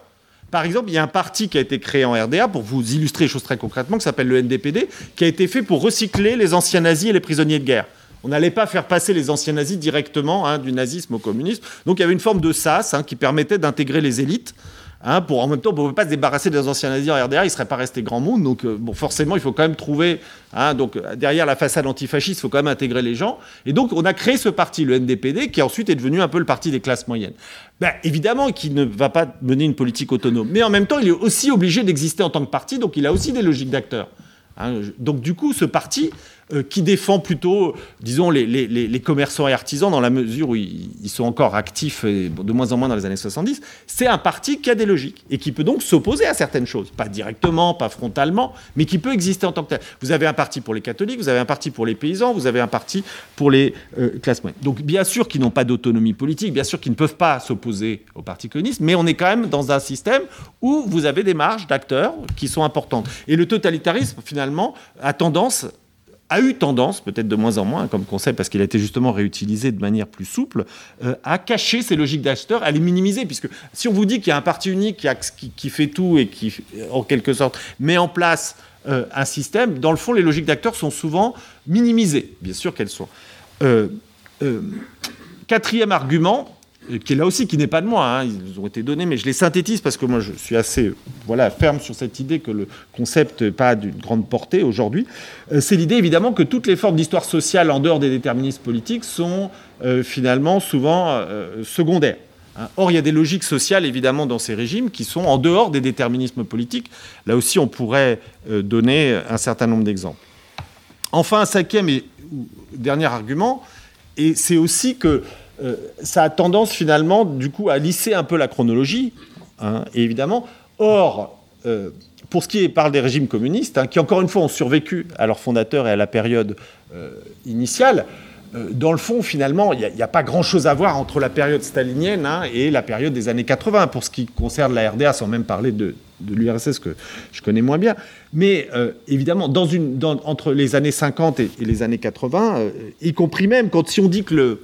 Par exemple, il y a un parti qui a été créé en RDA, pour vous illustrer les choses très concrètement, qui s'appelle le NDPD, qui a été fait pour recycler les anciens nazis et les prisonniers de guerre. On n'allait pas faire passer les anciens nazis directement hein, du nazisme au communisme. Donc il y avait une forme de sas hein, qui permettait d'intégrer les élites Hein, pour, en même temps, on ne pouvait pas se débarrasser des anciens nazis en RDA, il ne serait pas resté grand monde. Donc, euh, forcément, il faut quand même trouver. Hein, donc, derrière la façade antifasciste, il faut quand même intégrer les gens. Et donc, on a créé ce parti, le NDPD, qui ensuite est devenu un peu le parti des classes moyennes. Ben, évidemment qu'il ne va pas mener une politique autonome. Mais en même temps, il est aussi obligé d'exister en tant que parti, donc il a aussi des logiques d'acteurs. Hein, donc, du coup, ce parti, qui défend plutôt, disons, les, commerçants et artisans dans la mesure où ils, sont encore actifs et de moins en moins dans les années 70, c'est un parti qui a des logiques et qui peut donc s'opposer à certaines choses. Pas directement, pas frontalement, mais qui peut exister en tant que tel. Vous avez un parti pour les catholiques, vous avez un parti pour les paysans, vous avez un parti pour les euh, classes moyennes. Donc bien sûr qu'ils n'ont pas d'autonomie politique, bien sûr qu'ils ne peuvent pas s'opposer au Parti communiste, mais on est quand même dans un système où vous avez des marges d'acteurs qui sont importantes. Et le totalitarisme, finalement, a tendance a eu tendance, peut-être de moins en moins comme concept, parce qu'il a été justement réutilisé de manière plus souple, euh, à cacher ces logiques d'acheteurs, à les minimiser. Puisque si on vous dit qu'il y a un parti unique qui, fait tout et qui, en quelque sorte, met en place euh, un système, dans le fond, les logiques d'acteurs sont souvent minimisées. Bien sûr qu'elles sont. Euh, quatrième argument, qui est là aussi, qui n'est pas de moi, hein, ils ont été donnés, mais je les synthétise parce que moi je suis assez voilà, ferme sur cette idée que le concept n'est pas d'une grande portée aujourd'hui. Euh, c'est l'idée évidemment que toutes les formes d'histoire sociale en dehors des déterminismes politiques sont euh, finalement souvent euh, secondaires. Hein. Or, il y a des logiques sociales, évidemment, dans ces régimes qui sont en dehors des déterminismes politiques. Là aussi, on pourrait donner un certain nombre d'exemples. Enfin, un cinquième et dernier argument, et c'est aussi que euh, ça a tendance finalement, du coup, à lisser un peu la chronologie, hein, évidemment. Or, euh, pour ce qui est par des régimes communistes, hein, qui encore une fois ont survécu à leur fondateur et à la période euh, initiale, dans le fond, finalement, il n'y a, pas grand-chose à voir entre la période stalinienne hein, et la période des années 80, pour ce qui concerne la RDA, sans même parler de, l'URSS que je connais moins bien. Mais évidemment, entre les années 50 et, les années 80, y compris même quand si on dit que le,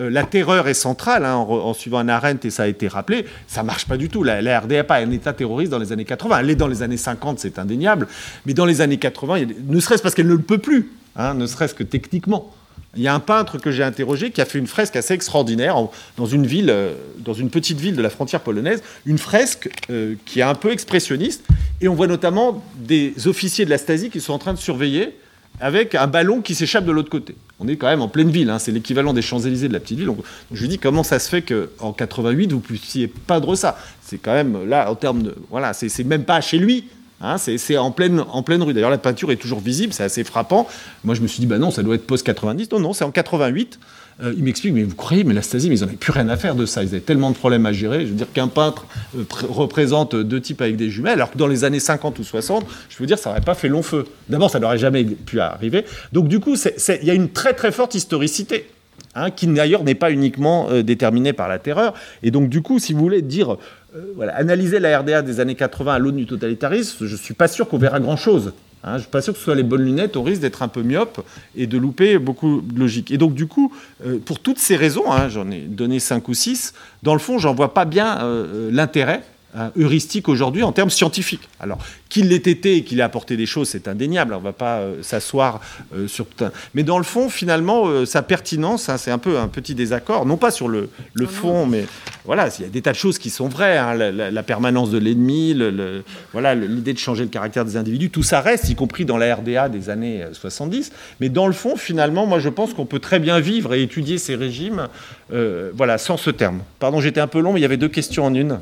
euh, la terreur est centrale, hein, en, suivant un Arendt, et ça a été rappelé, ça marche pas du tout. La, la RDA pas un État terroriste dans les années 80. Elle est dans les années 50, c'est indéniable. Mais dans les années 80, ne serait-ce parce qu'elle ne le peut plus, hein, ne serait-ce que techniquement. Il y a un peintre que j'ai interrogé qui a fait une fresque assez extraordinaire dans une ville, euh, dans une petite ville de la frontière polonaise, une fresque euh, qui est un peu expressionniste. Et on voit notamment des officiers de la Stasi qui sont en train de surveiller avec un ballon qui s'échappe de l'autre côté. On est quand même en pleine ville, hein, c'est l'équivalent des Champs-Élysées de la petite ville. Je lui dis comment ça se fait qu'en 88, vous puissiez peindre ça C'est quand même, là, en termes de. Voilà, c'est même pas chez lui. Hein, c'est en pleine, en pleine rue. D'ailleurs, la peinture est toujours visible, c'est assez frappant. Moi, je me suis dit, bah non, ça doit être post-90. Non, non, c'est en 88. Euh, il m'explique, mais vous croyez, mais la Stasi, mais ils n'en avaient plus rien à faire de ça. Ils avaient tellement de problèmes à gérer. Je veux dire qu'un peintre euh, représente deux types avec des jumelles, alors que dans les années 50 ou 60, je veux dire, ça n'aurait pas fait long feu. D'abord, ça n'aurait jamais pu arriver. Donc, du coup, il y a une très très forte historicité. Hein, qui d'ailleurs n'est pas uniquement euh, déterminée par la terreur. Et donc, du coup, si vous voulez dire, analyser la RDA des années 80 à l'aune du totalitarisme, je ne suis pas sûr qu'on verra grand-chose. Hein, je ne suis pas sûr que ce soit les bonnes lunettes, on risque d'être un peu myope et de louper beaucoup de logique. Et donc, du coup, euh, pour toutes ces raisons, hein, j'en ai donné cinq ou six, dans le fond, j'en vois pas bien euh, euh, l'intérêt heuristique aujourd'hui en termes scientifiques. Alors, qu'il l'ait été et qu'il ait apporté des choses, c'est indéniable. On ne va pas euh, s'asseoir euh, sur tout un... Mais dans le fond, finalement, euh, sa pertinence, hein, c'est un peu un petit désaccord, non pas sur le, le fond, mais voilà, il y a des tas de choses qui sont vraies. Hein, la, permanence de l'ennemi, le, voilà, l'idée de changer le caractère des individus, tout ça reste, y compris dans la RDA des années 70. Mais dans le fond, finalement, moi, je pense qu'on peut très bien vivre et étudier ces régimes, voilà, sans ce terme. Pardon, j'étais un peu long, mais il y avait deux questions en une.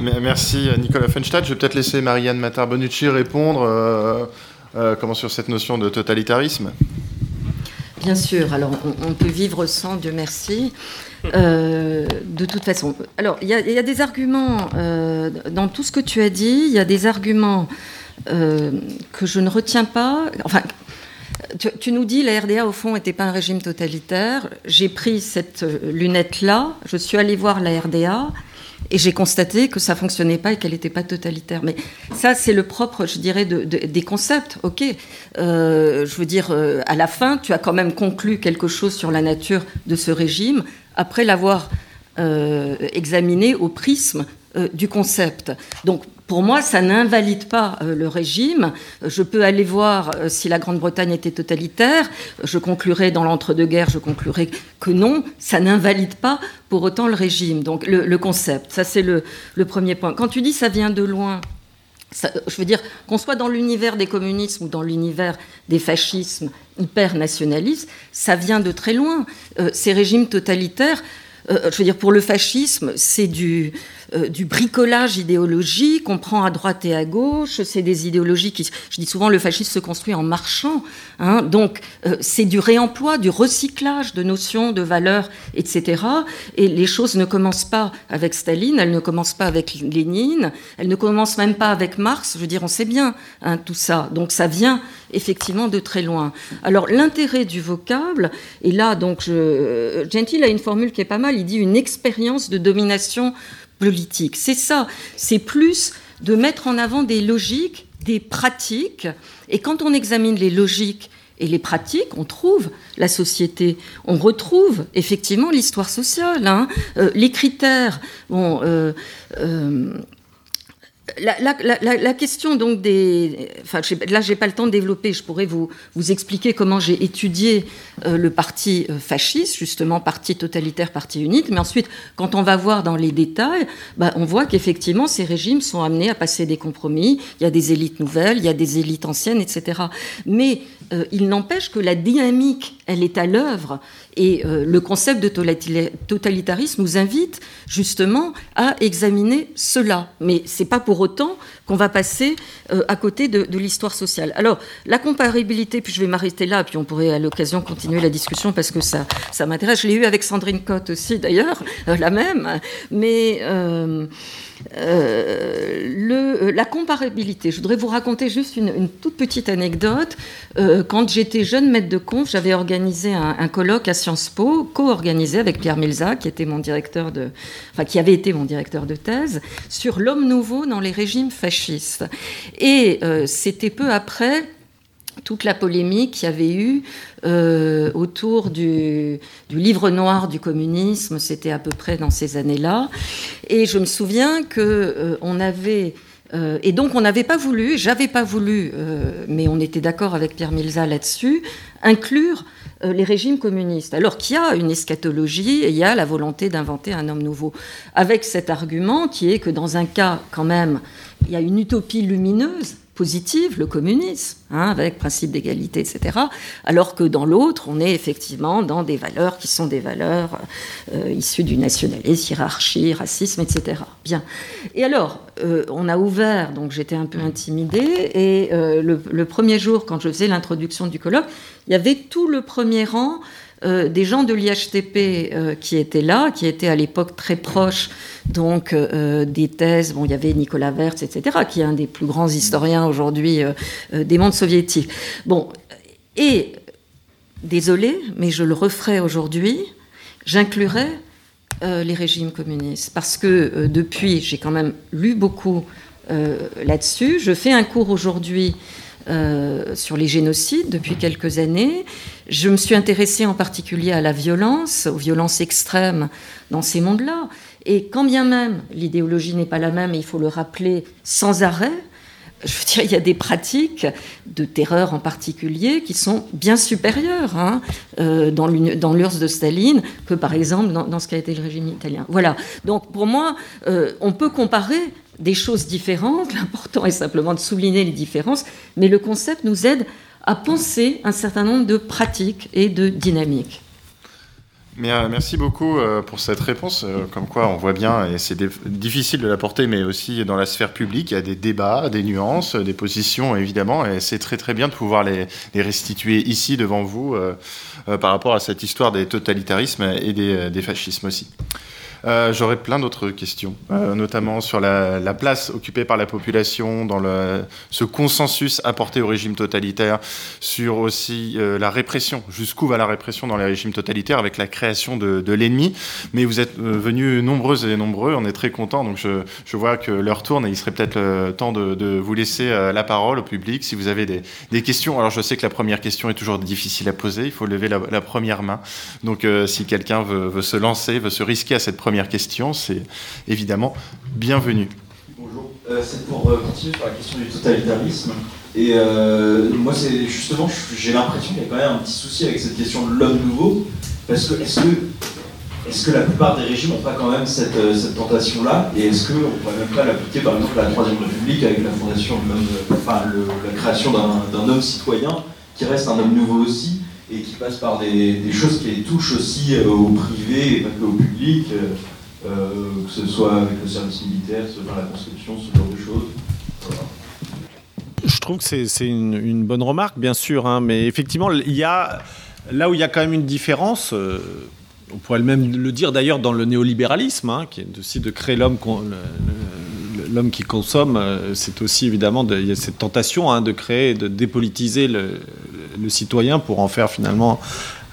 Merci Nicolas Fenstadt. Je vais peut-être laisser Marianne Matar-Bonucci répondre euh, euh, comment sur cette notion de totalitarisme. Bien sûr, alors on, peut vivre sans, Dieu merci. Euh, de toute façon. Alors, il y, a des arguments, dans tout ce que tu as dit, il y a des arguments que je ne retiens pas. Enfin, tu, tu, nous dis la RDA, au fond, n'était pas un régime totalitaire. J'ai pris cette lunette-là, je suis allé voir la RDA, et j'ai constaté que ça fonctionnait pas et qu'elle n'était pas totalitaire. Mais ça, c'est le propre, je dirais, de, des concepts. Ok, euh, je veux dire, euh, à la fin, tu as quand même conclu quelque chose sur la nature de ce régime après l'avoir euh, examiné au prisme du concept. Donc, pour moi, ça n'invalide pas euh, le régime. Je peux aller voir euh, si la Grande-Bretagne était totalitaire. Je conclurai dans l'entre-deux-guerres, je conclurai que non, ça n'invalide pas pour autant le régime. Donc le, concept, ça c'est le, premier point. Quand tu dis ça vient de loin, je veux dire, qu'on soit dans l'univers des communismes ou dans l'univers des fascismes hyper nationalistes, ça vient de très loin. Euh, ces régimes totalitaires, je veux dire, pour le fascisme, c'est du, euh, du bricolage idéologique qu'on prend à droite et à gauche. C'est des idéologies qui, je dis souvent, le fascisme se construit en marchant. Hein. donc, euh, c'est du réemploi, du recyclage de notions, de valeurs, etc. Et les choses ne commencent pas avec Staline, elles ne commencent pas avec Lénine, elles ne commencent même pas avec Marx. Je veux dire, on sait bien hein, tout ça. Donc, ça vient effectivement de très loin. Alors, l'intérêt du vocable, et là, donc, Gentil a une formule qui est pas mal. Il dit une expérience de domination politique. C'est ça, c'est plus de mettre en avant des logiques, des pratiques. Et quand on examine les logiques et les pratiques, on trouve la société, on retrouve effectivement l'histoire sociale, hein. euh, les critères. Bon, euh, euh, la, question donc des, enfin là j'ai pas le temps de développer, je pourrais vous, vous expliquer comment j'ai étudié euh, le parti euh, fasciste, justement parti totalitaire, parti unique, mais ensuite quand on va voir dans les détails, bah, on voit qu'effectivement ces régimes sont amenés à passer des compromis, il y a des élites nouvelles, il y a des élites anciennes, etc. Mais euh, il n'empêche que la dynamique, elle est à l'œuvre et euh, le concept de totalitarisme nous invite justement à examiner cela. Mais c'est pas pour autant qu'on va passer euh, à côté de, l'histoire sociale. Alors, la comparabilité, puis je vais m'arrêter là, puis on pourrait à l'occasion continuer la discussion parce que ça, ça m'intéresse. Je l'ai eu avec Sandrine Cotte aussi, d'ailleurs, euh, la même. Mais le, la comparabilité, je voudrais vous raconter juste une, toute petite anecdote. quand j'étais jeune maître de conf, j'avais organisé un, un colloque à Sciences Po, co-organisé avec Pierre Milza, qui était mon directeur de, enfin, qui avait été mon directeur de thèse, sur l'homme nouveau dans les régimes fascistes. Et euh, c'était peu après toute la polémique qu'il y avait eu euh, autour du, livre noir du communisme, c'était à peu près dans ces années-là. Et je me souviens que euh, on avait et donc on n'avait pas voulu, j'avais pas voulu, mais on était d'accord avec Pierre Milza là-dessus, inclure euh, les régimes communistes. Alors qu'il y a une eschatologie et il y a la volonté d'inventer un homme nouveau. Avec cet argument qui est que dans un cas, quand même, il y a une utopie lumineuse, positive, le communisme, hein, avec principe d'égalité, etc. Alors que dans l'autre, on est effectivement dans des valeurs qui sont des valeurs euh, issues du nationalisme, hiérarchie, racisme, etc. Bien. Et alors, euh, on a ouvert, donc j'étais un peu intimidée, et le, le, premier jour, quand je faisais l'introduction du colloque, il y avait tout le premier rang euh, des gens de l'IHTP euh, qui étaient là, qui étaient à l'époque très proches donc euh, des thèses. Bon, il y avait Nicolas Wertz, etc., qui est un des plus grands historiens aujourd'hui des mondes soviétiques. Bon, et désolé, mais je le referai aujourd'hui. J'inclurai les régimes communistes parce que depuis, j'ai quand même lu beaucoup là-dessus. Je fais un cours aujourd'hui euh, sur les génocides depuis quelques années. Je me suis intéressée en particulier à la violence, aux violences extrêmes dans ces mondes-là. Et quand bien même l'idéologie n'est pas la même, et il faut le rappeler sans arrêt, je veux dire, il y a des pratiques de terreur en particulier qui sont bien supérieures hein, euh, dans l'URSS de Staline que par exemple dans, ce qu'a été le régime italien. Voilà. Donc pour moi, euh, on peut comparer des choses différentes. L'important est simplement de souligner les différences, mais le concept nous aide à penser un certain nombre de pratiques et de dynamiques. Euh, merci beaucoup euh, pour cette réponse. Euh, comme quoi, on voit bien, et c'est difficile de la porter, mais aussi dans la sphère publique, il y a des débats, des nuances, des positions, évidemment, et c'est très très bien de pouvoir les, restituer ici devant vous par rapport à cette histoire des totalitarismes et des fascismes aussi. Euh, j'aurais plein d'autres questions, euh, notamment sur la, place occupée par la population dans ce consensus apporté au régime totalitaire, sur aussi euh, la répression, jusqu'où va la répression dans les régimes totalitaires avec la création de, l'ennemi. Mais vous êtes venus nombreuses et nombreux, on est très contents, donc je, vois que l'heure tourne et il serait peut-être temps de, vous laisser la parole au public si vous avez des, questions. Alors je sais que la première question est toujours difficile à poser, il faut lever la, première main. Donc si quelqu'un veut se lancer, veut se risquer à cette première question, c'est évidemment bienvenu. Bonjour, euh, c'est pour euh, continuer sur la question du totalitarisme. Et euh, moi, c'est justement, j'ai l'impression qu'il y a quand même un petit souci avec cette question de l'homme nouveau, parce que est-ce que est-ce que la plupart des régimes n'ont pas quand même cette, tentation-là? Et est-ce qu'on ne pourrait même pas l'appliquer, par exemple, à la Troisième République avec la fondation de enfin, la création d'un homme citoyen qui reste un homme nouveau aussi? Et qui passe par des, choses qui touchent aussi euh, au privé et pas que au public, euh, euh, que ce soit avec le service militaire, dans la conscription, ce genre de choses. Je trouve que c'est une, bonne remarque, bien sûr, hein, mais effectivement, il y a là où il y a quand même une différence. on pourrait même le dire d'ailleurs dans le néolibéralisme, hein, qui est aussi de créer l'homme l'homme qui consomme, c'est aussi évidemment il y a cette tentation hein, de créer, de dépolitiser le, le citoyen pour en faire finalement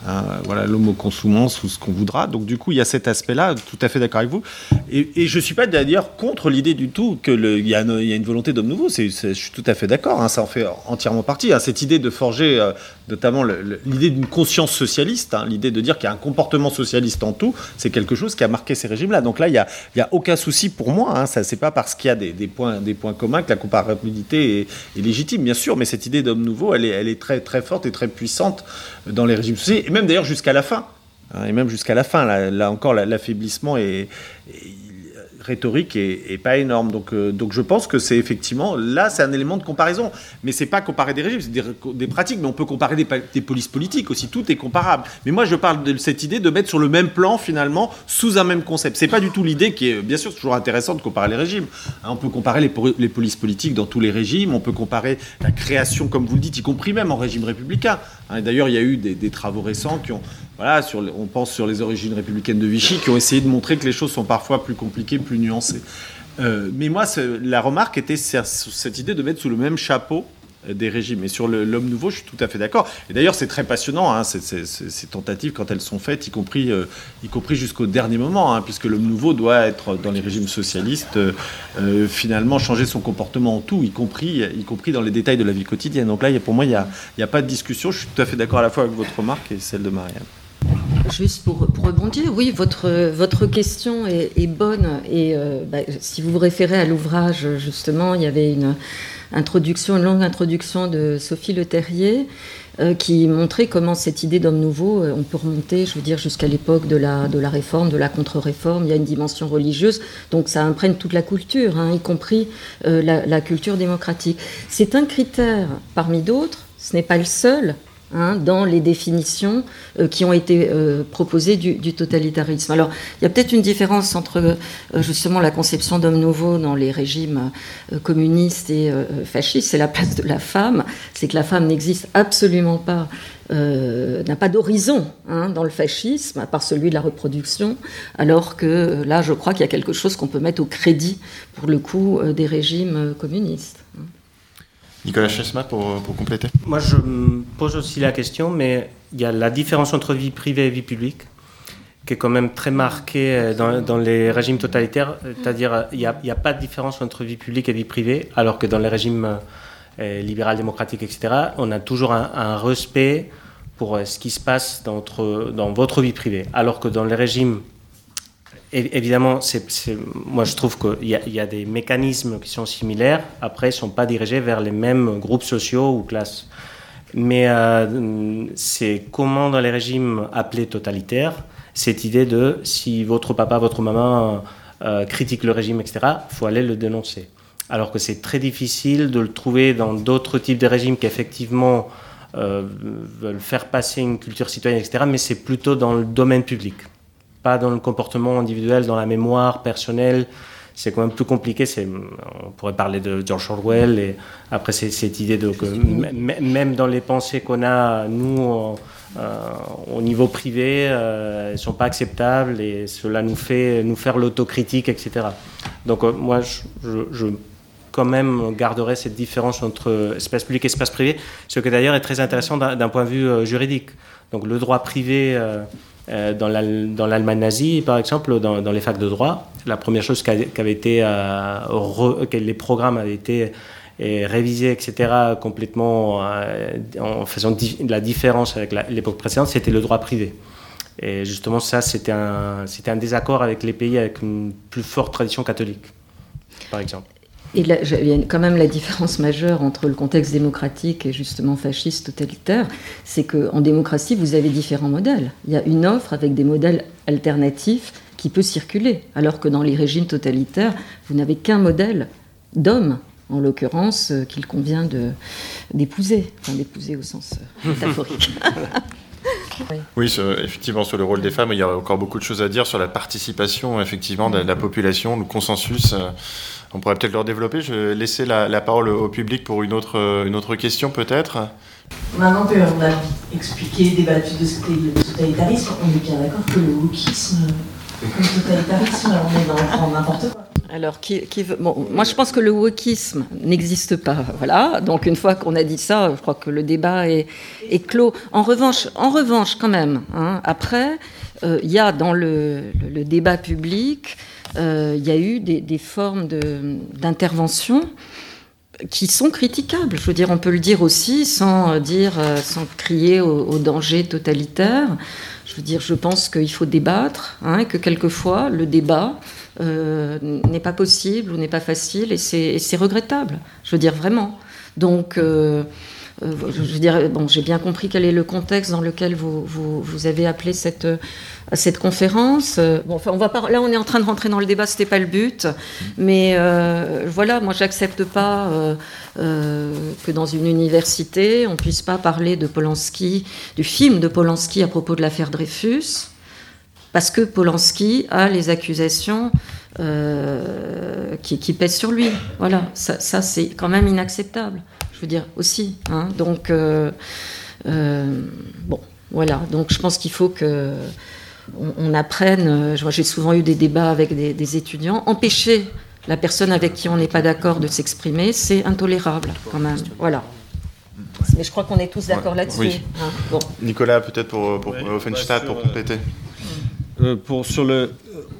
euh, voilà l'homo ou ce qu'on voudra. Donc du coup, il y a cet aspect-là, tout à fait d'accord avec vous. Et, je ne suis pas d'ailleurs contre l'idée du tout qu'il y, a une volonté d'homme nouveau. je suis tout à fait d'accord, hein, ça en fait entièrement partie. Hein. cette idée de forger euh, notamment l'idée d'une conscience socialiste, hein, l'idée de dire qu'il y a un comportement socialiste en tout, c'est quelque chose qui a marqué ces régimes-là. Donc là, il n'y a, a, aucun souci pour moi. Hein, ça, c'est pas parce qu'il y a des, points, des points communs que la comparabilité est, légitime, bien sûr. Mais cette idée d'homme nouveau, elle est, elle est très, très forte et très puissante dans les régimes sociaux même d'ailleurs jusqu'à la fin. Hein, et même jusqu'à la fin, là, encore, l'affaiblissement est, rhétorique est, pas énorme. Donc, euh, donc je pense que c'est effectivement, là, c'est un élément de comparaison. Mais c'est pas comparer des régimes, c'est des, pratiques, mais on peut comparer des, polices politiques aussi, tout est comparable. Mais moi, je parle de cette idée de mettre sur le même plan, finalement, sous un même concept. C'est pas du tout l'idée qui est, bien sûr, toujours intéressant de comparer les régimes. Hein, on peut comparer les, polices politiques dans tous les régimes, on peut comparer la création, comme vous le dites, y compris même en régime républicain. Hein, D'ailleurs, il y a eu des travaux récents qui ont voilà, on pense sur les origines républicaines de Vichy, qui ont essayé de montrer que les choses sont parfois plus compliquées, plus nuancées. Euh, mais moi, la remarque était cette idée de mettre sous le même chapeau euh, des régimes. Et sur l'homme nouveau, je suis tout à fait d'accord. Et d'ailleurs, c'est très passionnant, hein, ces, tentatives, quand elles sont faites, y compris, euh, jusqu'au dernier moment, hein, puisque l'homme nouveau doit être, dans les régimes socialistes, finalement changer son comportement en tout, y compris, y compris dans les détails de la vie quotidienne. Donc là, pour moi, il n'y a, a, pas de discussion. Je suis tout à fait d'accord à la fois avec votre remarque et celle de Marianne. Juste pour, rebondir, oui, votre, votre question est, bonne. Et bah, si vous vous référez à l'ouvrage, justement, il y avait une introduction, une longue introduction de Sophie Le Terrier, euh, qui montrait comment cette idée d'homme nouveau, euh, on peut remonter, je veux dire, jusqu'à l'époque de la, de la réforme, de la contre-réforme. Il y a une dimension religieuse, donc ça imprègne toute la culture, hein, y compris euh, la, culture démocratique. C'est un critère parmi d'autres, ce n'est pas le seul, Hein, dans les définitions euh, qui ont été euh, proposées du, totalitarisme. Alors, il y a peut-être une différence entre euh, justement la conception d'homme nouveau dans les régimes communistes et fascistes, c'est la place de la femme, c'est que la femme n'existe absolument pas. n'a pas d'horizon hein, dans le fascisme, à part celui de la reproduction, alors que là, je crois qu'il y a quelque chose qu'on peut mettre au crédit, pour le coup, des régimes communistes. Nicolas Chesma, pour, pour, compléter Moi, je me pose aussi la question, mais il y a la différence entre vie privée et vie publique, qui est quand même très marquée euh, dans, dans les régimes totalitaires. C'est-à-dire, il n'y a, a, pas de différence entre vie publique et vie privée, alors que dans les régimes euh, libéral, démocratiques, etc., on a toujours un, respect pour ce qui se passe dans votre, dans votre vie privée. Alors que dans les régimes évidemment, moi je trouve qu'il y, a des mécanismes qui sont similaires, après ils ne sont pas dirigés vers les mêmes groupes sociaux ou classes. Mais euh, c'est comment dans les régimes appelés totalitaires, cette idée de si votre papa, votre maman euh, critique le régime, etc., il faut aller le dénoncer. Alors que c'est très difficile de le trouver dans d'autres types de régimes qui effectivement euh, veulent faire passer une culture citoyenne, etc., mais c'est plutôt dans le domaine public pas dans le comportement individuel, dans la mémoire personnelle. C'est quand même plus compliqué. On pourrait parler de George Orwell et après cette idée de que même dans les pensées qu'on a nous euh, au niveau privé, euh, elles ne sont pas acceptables et cela nous fait nous faire l'autocritique, etc. Donc euh, moi je, je, quand même garderai cette différence entre espace public et espace privé, ce qui d'ailleurs est très intéressant d'un point de vue juridique. Donc le droit privé euh, dans l'Allemagne nazie, par exemple, dans, les facs de droit, la première chose qu'avait été, euh, que les programmes avaient été euh, révisés, etc., complètement en faisant la différence avec l'époque précédente, c'était le droit privé. Et justement, ça, c'était un, un désaccord avec les pays avec une plus forte tradition catholique, par exemple. Et il y a quand même la différence majeure entre le contexte démocratique et justement fasciste, totalitaire, c'est qu'en démocratie, vous avez différents modèles. Il y a une offre avec des modèles alternatifs qui peut circuler, alors que dans les régimes totalitaires, vous n'avez qu'un modèle d'homme, en l'occurrence, euh, qu'il convient d'épouser, enfin d'épouser au sens euh, <laughs> métaphorique. Oui, effectivement, sur le rôle des femmes, il y a encore beaucoup de choses à dire sur la participation, effectivement, de la population, le consensus. Euh, on pourrait peut-être leur développer. Je vais laisser la, parole au public pour une autre, euh, une autre question, peut-être. Maintenant qu'on a expliqué, débattu de ce qu'est le totalitarisme, on est bien d'accord que le wokisme, le totalitarisme, on est dans n'importe quoi. Alors, qui, veut... bon, moi je pense que le wokisme n'existe pas. Voilà. Donc, une fois qu'on a dit ça, je crois que le débat est, clos. En revanche, en revanche, quand même, hein, après, euh, il y a dans le, le débat public euh, il y a eu des, formes d'intervention qui sont critiquables. Je veux dire, on peut le dire aussi sans dire, euh, sans crier au, danger totalitaire. Je veux dire, je pense qu'il faut débattre, hein, que quelquefois le débat euh, n'est pas possible ou n'est pas facile, et c'est regrettable. Je veux dire vraiment. Donc euh, je veux dire, bon, j'ai bien compris quel est le contexte dans lequel vous, vous, avez appelé cette, cette conférence. Euh, bon, enfin, on va pas, là, on est en train de rentrer dans le débat, c'était pas le but. Mais euh, voilà, moi, j'accepte pas que dans une université, on puisse pas parler de Polanski, du film de Polanski à propos de l'affaire Dreyfus, parce que Polanski a les accusations qui, pèsent sur lui. Voilà, ça c'est quand même inacceptable dire aussi. Hein. Donc, euh, euh, bon, voilà. Donc, je pense qu'il faut que on, apprenne. Euh, j'ai souvent eu des débats avec des, étudiants. Empêcher la personne avec qui on n'est pas d'accord de s'exprimer, c'est intolérable quand même. Voilà. Mais je crois qu'on est tous d'accord là-dessus. Hein. Nicolas, peut-être pour, pour Offenstadt, pour compléter. Pour, sur le,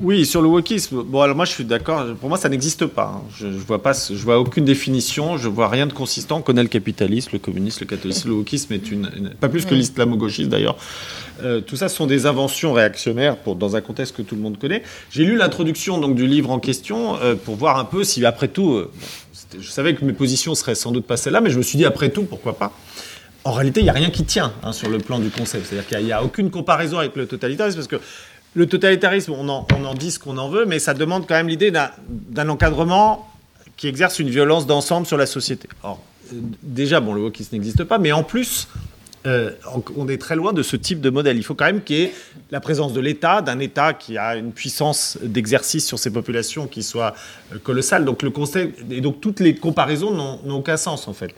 oui, sur le wokisme. Bon, alors moi, je suis d'accord. Pour moi, ça n'existe pas. Hein. Je, je, vois pas, je vois aucune définition. Je vois rien de consistant. On connaît le capitalisme, le communisme, le catholicisme. Le wokisme est une, pas plus que l'islamo-gauchisme d'ailleurs. Euh, tout ça, sont des inventions réactionnaires pour, dans un contexte que tout le monde connaît. J'ai lu l'introduction donc du livre en question euh, pour voir un peu si, après tout, euh, je savais que mes positions seraient sans doute pas celles-là, mais je me suis dit après tout, pourquoi pas? En réalité, il n'y a rien qui tient hein, sur le plan du concept. C'est-à-dire qu'il n'y a, a, aucune comparaison avec le totalitarisme parce que le totalitarisme, on en, dit ce qu'on en veut, mais ça demande quand même l'idée d'un encadrement qui exerce une violence d'ensemble sur la société. Or, euh, déjà, bon, le wokisme n'existe pas, mais en plus, euh, on est très loin de ce type de modèle. Il faut quand même qu'il y ait la présence de l'État, d'un État qui a une puissance d'exercice sur ces populations qui soit euh, colossale. Donc le concept, et donc toutes les comparaisons n'ont aucun sens en fait.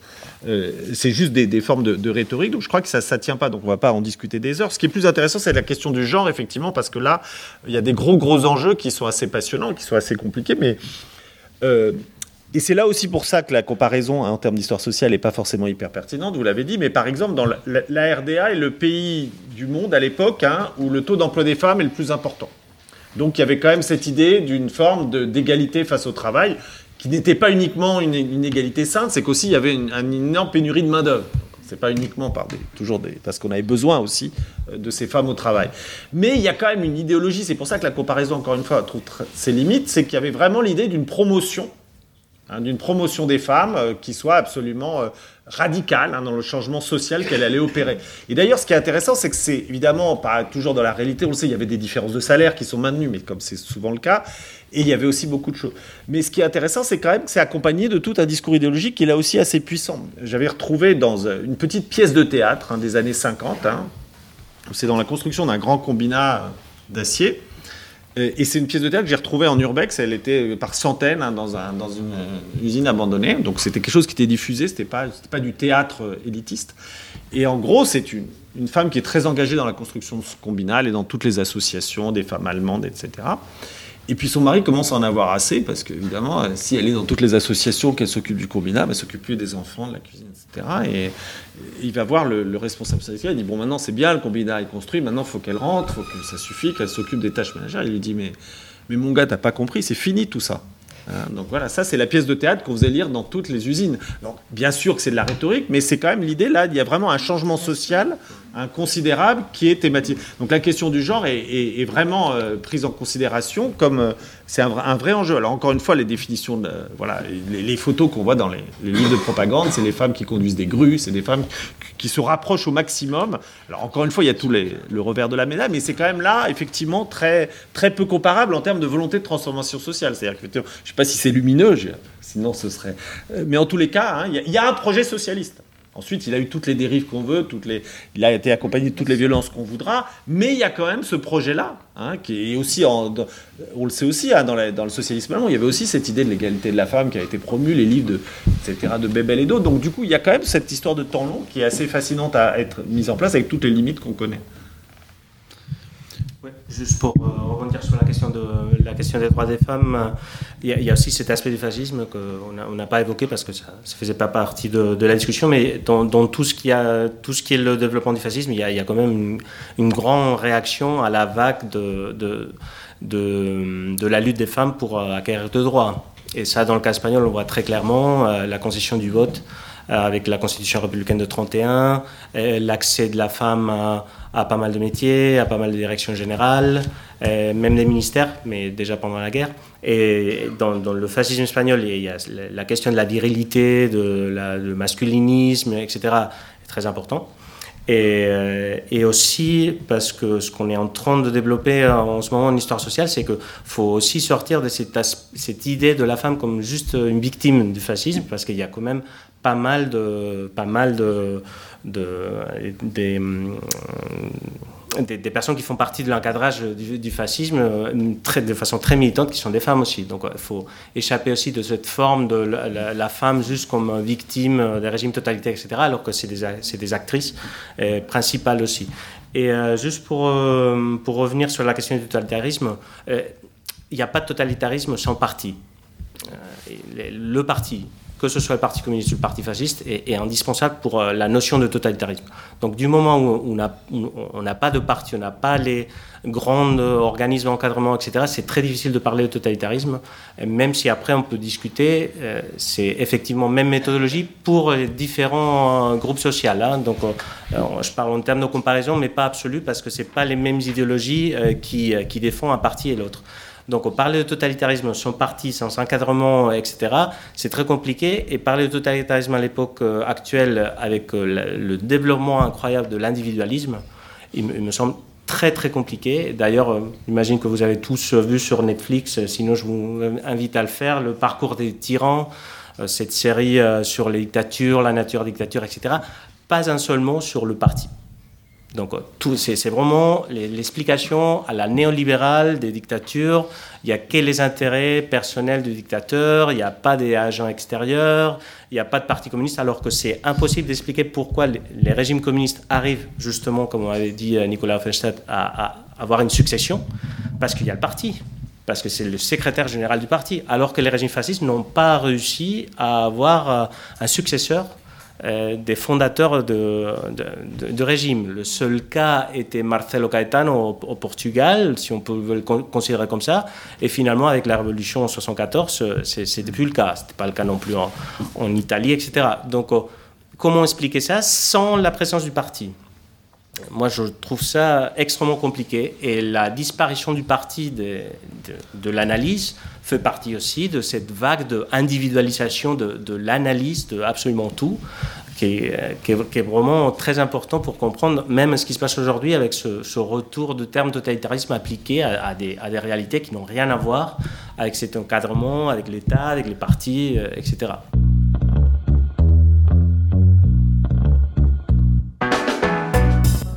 Euh, c'est juste des, formes de, rhétorique. Donc je crois que ça ne tient pas. Donc on ne va pas en discuter des heures. Ce qui est plus intéressant, c'est la question du genre effectivement, parce que là, il y a des gros gros enjeux qui sont assez passionnants, qui sont assez compliqués, mais et c'est là aussi pour ça que la comparaison hein, en termes d'histoire sociale n'est pas forcément hyper pertinente, vous l'avez dit, mais par exemple, dans la, RDA est le pays du monde à l'époque hein, où le taux d'emploi des femmes est le plus important. Donc il y avait quand même cette idée d'une forme d'égalité face au travail qui n'était pas uniquement une, égalité sainte, c'est qu'aussi il y avait une, énorme pénurie de main-d'œuvre. C'est pas uniquement par des, toujours des, parce qu'on avait besoin aussi euh, de ces femmes au travail. Mais il y a quand même une idéologie. C'est pour ça que la comparaison, encore une fois, trouve ses limites. C'est qu'il y avait vraiment l'idée d'une promotion, hein, d'une promotion des femmes euh, qui soit absolument euh, radicale hein, dans le changement social qu'elle allait opérer. Et d'ailleurs, ce qui est intéressant, c'est que c'est évidemment pas toujours dans la réalité. On le sait, il y avait des différences de salaire qui sont maintenues, mais comme c'est souvent le cas, et il y avait aussi beaucoup de choses. Mais ce qui est intéressant, c'est quand même que c'est accompagné de tout un discours idéologique qui est là aussi assez puissant. J'avais retrouvé dans euh, une petite pièce de théâtre hein, des années 50, hein, c'est dans la construction d'un grand combinat d'acier. Et c'est une pièce de théâtre que j'ai retrouvée en urbex. Elle était par centaines hein, dans, un, dans, une, usine abandonnée. Donc c'était quelque chose qui était diffusé. C'était pas pas du théâtre euh, élitiste. Et en gros, c'est une, une, femme qui est très engagée dans la construction de ce combinat. Elle est dans toutes les associations des femmes allemandes, etc. Et puis son mari commence à en avoir assez, parce qu'évidemment, euh, si elle est dans toutes les associations, qu'elle s'occupe du combinat, elle s'occupe plus des enfants, de la cuisine, etc. Et, il va voir le, responsable syndical, il dit, bon, maintenant c'est bien, le combinat est construit, maintenant il faut qu'elle rentre, faut que ça suffit, qu'elle s'occupe des tâches ménagères. Il lui dit, mais, mais mon gars, t'as pas compris, c'est fini tout ça. Hein, donc voilà, ça c'est la pièce de théâtre qu'on faisait lire dans toutes les usines. Donc, bien sûr que c'est de la rhétorique, mais c'est quand même l'idée là, il y a vraiment un changement social considérable qui est thématique. Donc la question du genre est, vraiment euh, prise en considération comme euh, c'est un, vrai enjeu. Alors encore une fois, les définitions, de, voilà, les, photos qu'on voit dans les, livres de propagande, c'est les femmes qui conduisent des grues, c'est des femmes qui, se rapprochent au maximum. Alors encore une fois, il y a tout le revers de la médaille, mais c'est quand même là effectivement très très peu comparable en termes de volonté de transformation sociale. C'est-à-dire que je ne sais pas si c'est lumineux, sinon ce serait. Euh, mais en tous les cas, hein, il y a un projet socialiste. Ensuite, il a eu toutes les dérives qu'on veut, toutes les, il a été accompagné de toutes les violences qu'on voudra, mais il y a quand même ce projet-là, hein, qui est aussi, on le sait aussi, hein, dans, dans, le socialisme allemand, il y avait aussi cette idée de l'égalité de la femme qui a été promue, les livres, de, etc., de Bebel et d'autres. Donc du coup, il y a quand même cette histoire de temps long qui est assez fascinante à être mise en place avec toutes les limites qu'on connaît. Juste pour euh, rebondir sur la question, de, la question des droits des femmes, il y, a aussi cet aspect du fascisme qu'on n'a pas évoqué parce que ça ne faisait pas partie de, la discussion, mais dans, tout, ce qui a, tout ce qui est le développement du fascisme, il y a, quand même une, grande réaction à la vague de, de, de, la lutte des femmes pour euh, acquérir de droits. Et ça, dans le cas espagnol, on voit très clairement euh, la concession du vote avec la Constitution républicaine de 31, l'accès de la femme à pas mal de métiers, à pas mal de directions générales, euh, même des ministères, mais déjà pendant la guerre. Et dans, le fascisme espagnol, il y a la question de la virilité, de du masculinisme, etc., est très important. Et, euh, aussi parce que ce qu'on est en train de développer en ce moment en histoire sociale, c'est qu'il faut aussi sortir de cette, idée de la femme comme juste une victime du fascisme, parce qu'il y a quand même pas mal de, pas mal de, de, des, des, personnes qui font partie de l'encadrage du, fascisme euh, très, de façon très militante, qui sont des femmes aussi. Donc il faut échapper aussi de cette forme de la, femme juste comme victime des régimes totalitaires, etc., alors que c'est des, des, actrices euh, principales aussi. Et euh, juste pour, pour revenir sur la question du totalitarisme, il n'y a pas de totalitarisme sans parti. le parti, que ce soit le Parti communiste ou le Parti fasciste, est, indispensable pour euh, la notion de totalitarisme. Donc du moment où on n'a pas de parti, on n'a pas les grands organismes d'encadrement, etc., c'est très difficile de parler de totalitarisme, même si après on peut discuter, euh, c'est effectivement même méthodologie pour les différents euh, groupes sociaux. Hein. Donc je parle en termes de comparaison, mais pas absolu, parce que ce pas les mêmes idéologies qui, qui défendent un parti et l'autre. Donc parler de totalitarisme sans parti, sans encadrement, etc., c'est très compliqué. Et parler de totalitarisme à l'époque euh, actuelle, avec euh, le développement incroyable de l'individualisme, il, me semble très très compliqué. D'ailleurs, euh, j'imagine que vous avez tous vu sur Netflix, sinon je vous invite à le faire, le parcours des tyrans, cette série sur les dictatures, la nature des dictatures, etc. Pas un seul mot sur le parti. Donc c'est vraiment l'explication à la néolibérale des dictatures. Il n'y a que les intérêts personnels du dictateur, il n'y a pas des agents extérieurs, il n'y a pas de parti communiste, alors que c'est impossible d'expliquer pourquoi les, régimes communistes arrivent justement, comme avait dit euh, Nicolas Offenstadt, à, avoir une succession, parce qu'il y a le parti parce que c'est le secrétaire général du parti, alors que les régimes fascistes n'ont pas réussi à avoir euh, un successeur euh, des fondateurs de, de, régime. Le seul cas était Marcelo Caetano au, Portugal, si on peut le considérer comme ça. Et finalement, avec la révolution en 74, c'est plus le cas. C'était pas le cas non plus en, Italie, etc. Donc, oh, Comment expliquer ça sans la présence du parti? Moi, je trouve ça extrêmement compliqué. Et la disparition du parti de, de, l'analyse fait partie aussi de cette vague d'individualisation de, de l'analyse de absolument tout, qui est, qui, est, vraiment très important pour comprendre même ce qui se passe aujourd'hui avec ce, retour de terme totalitarisme appliqué à, à, des, à, des, réalités qui n'ont rien à voir avec cet encadrement, avec l'État, avec les partis, euh, etc.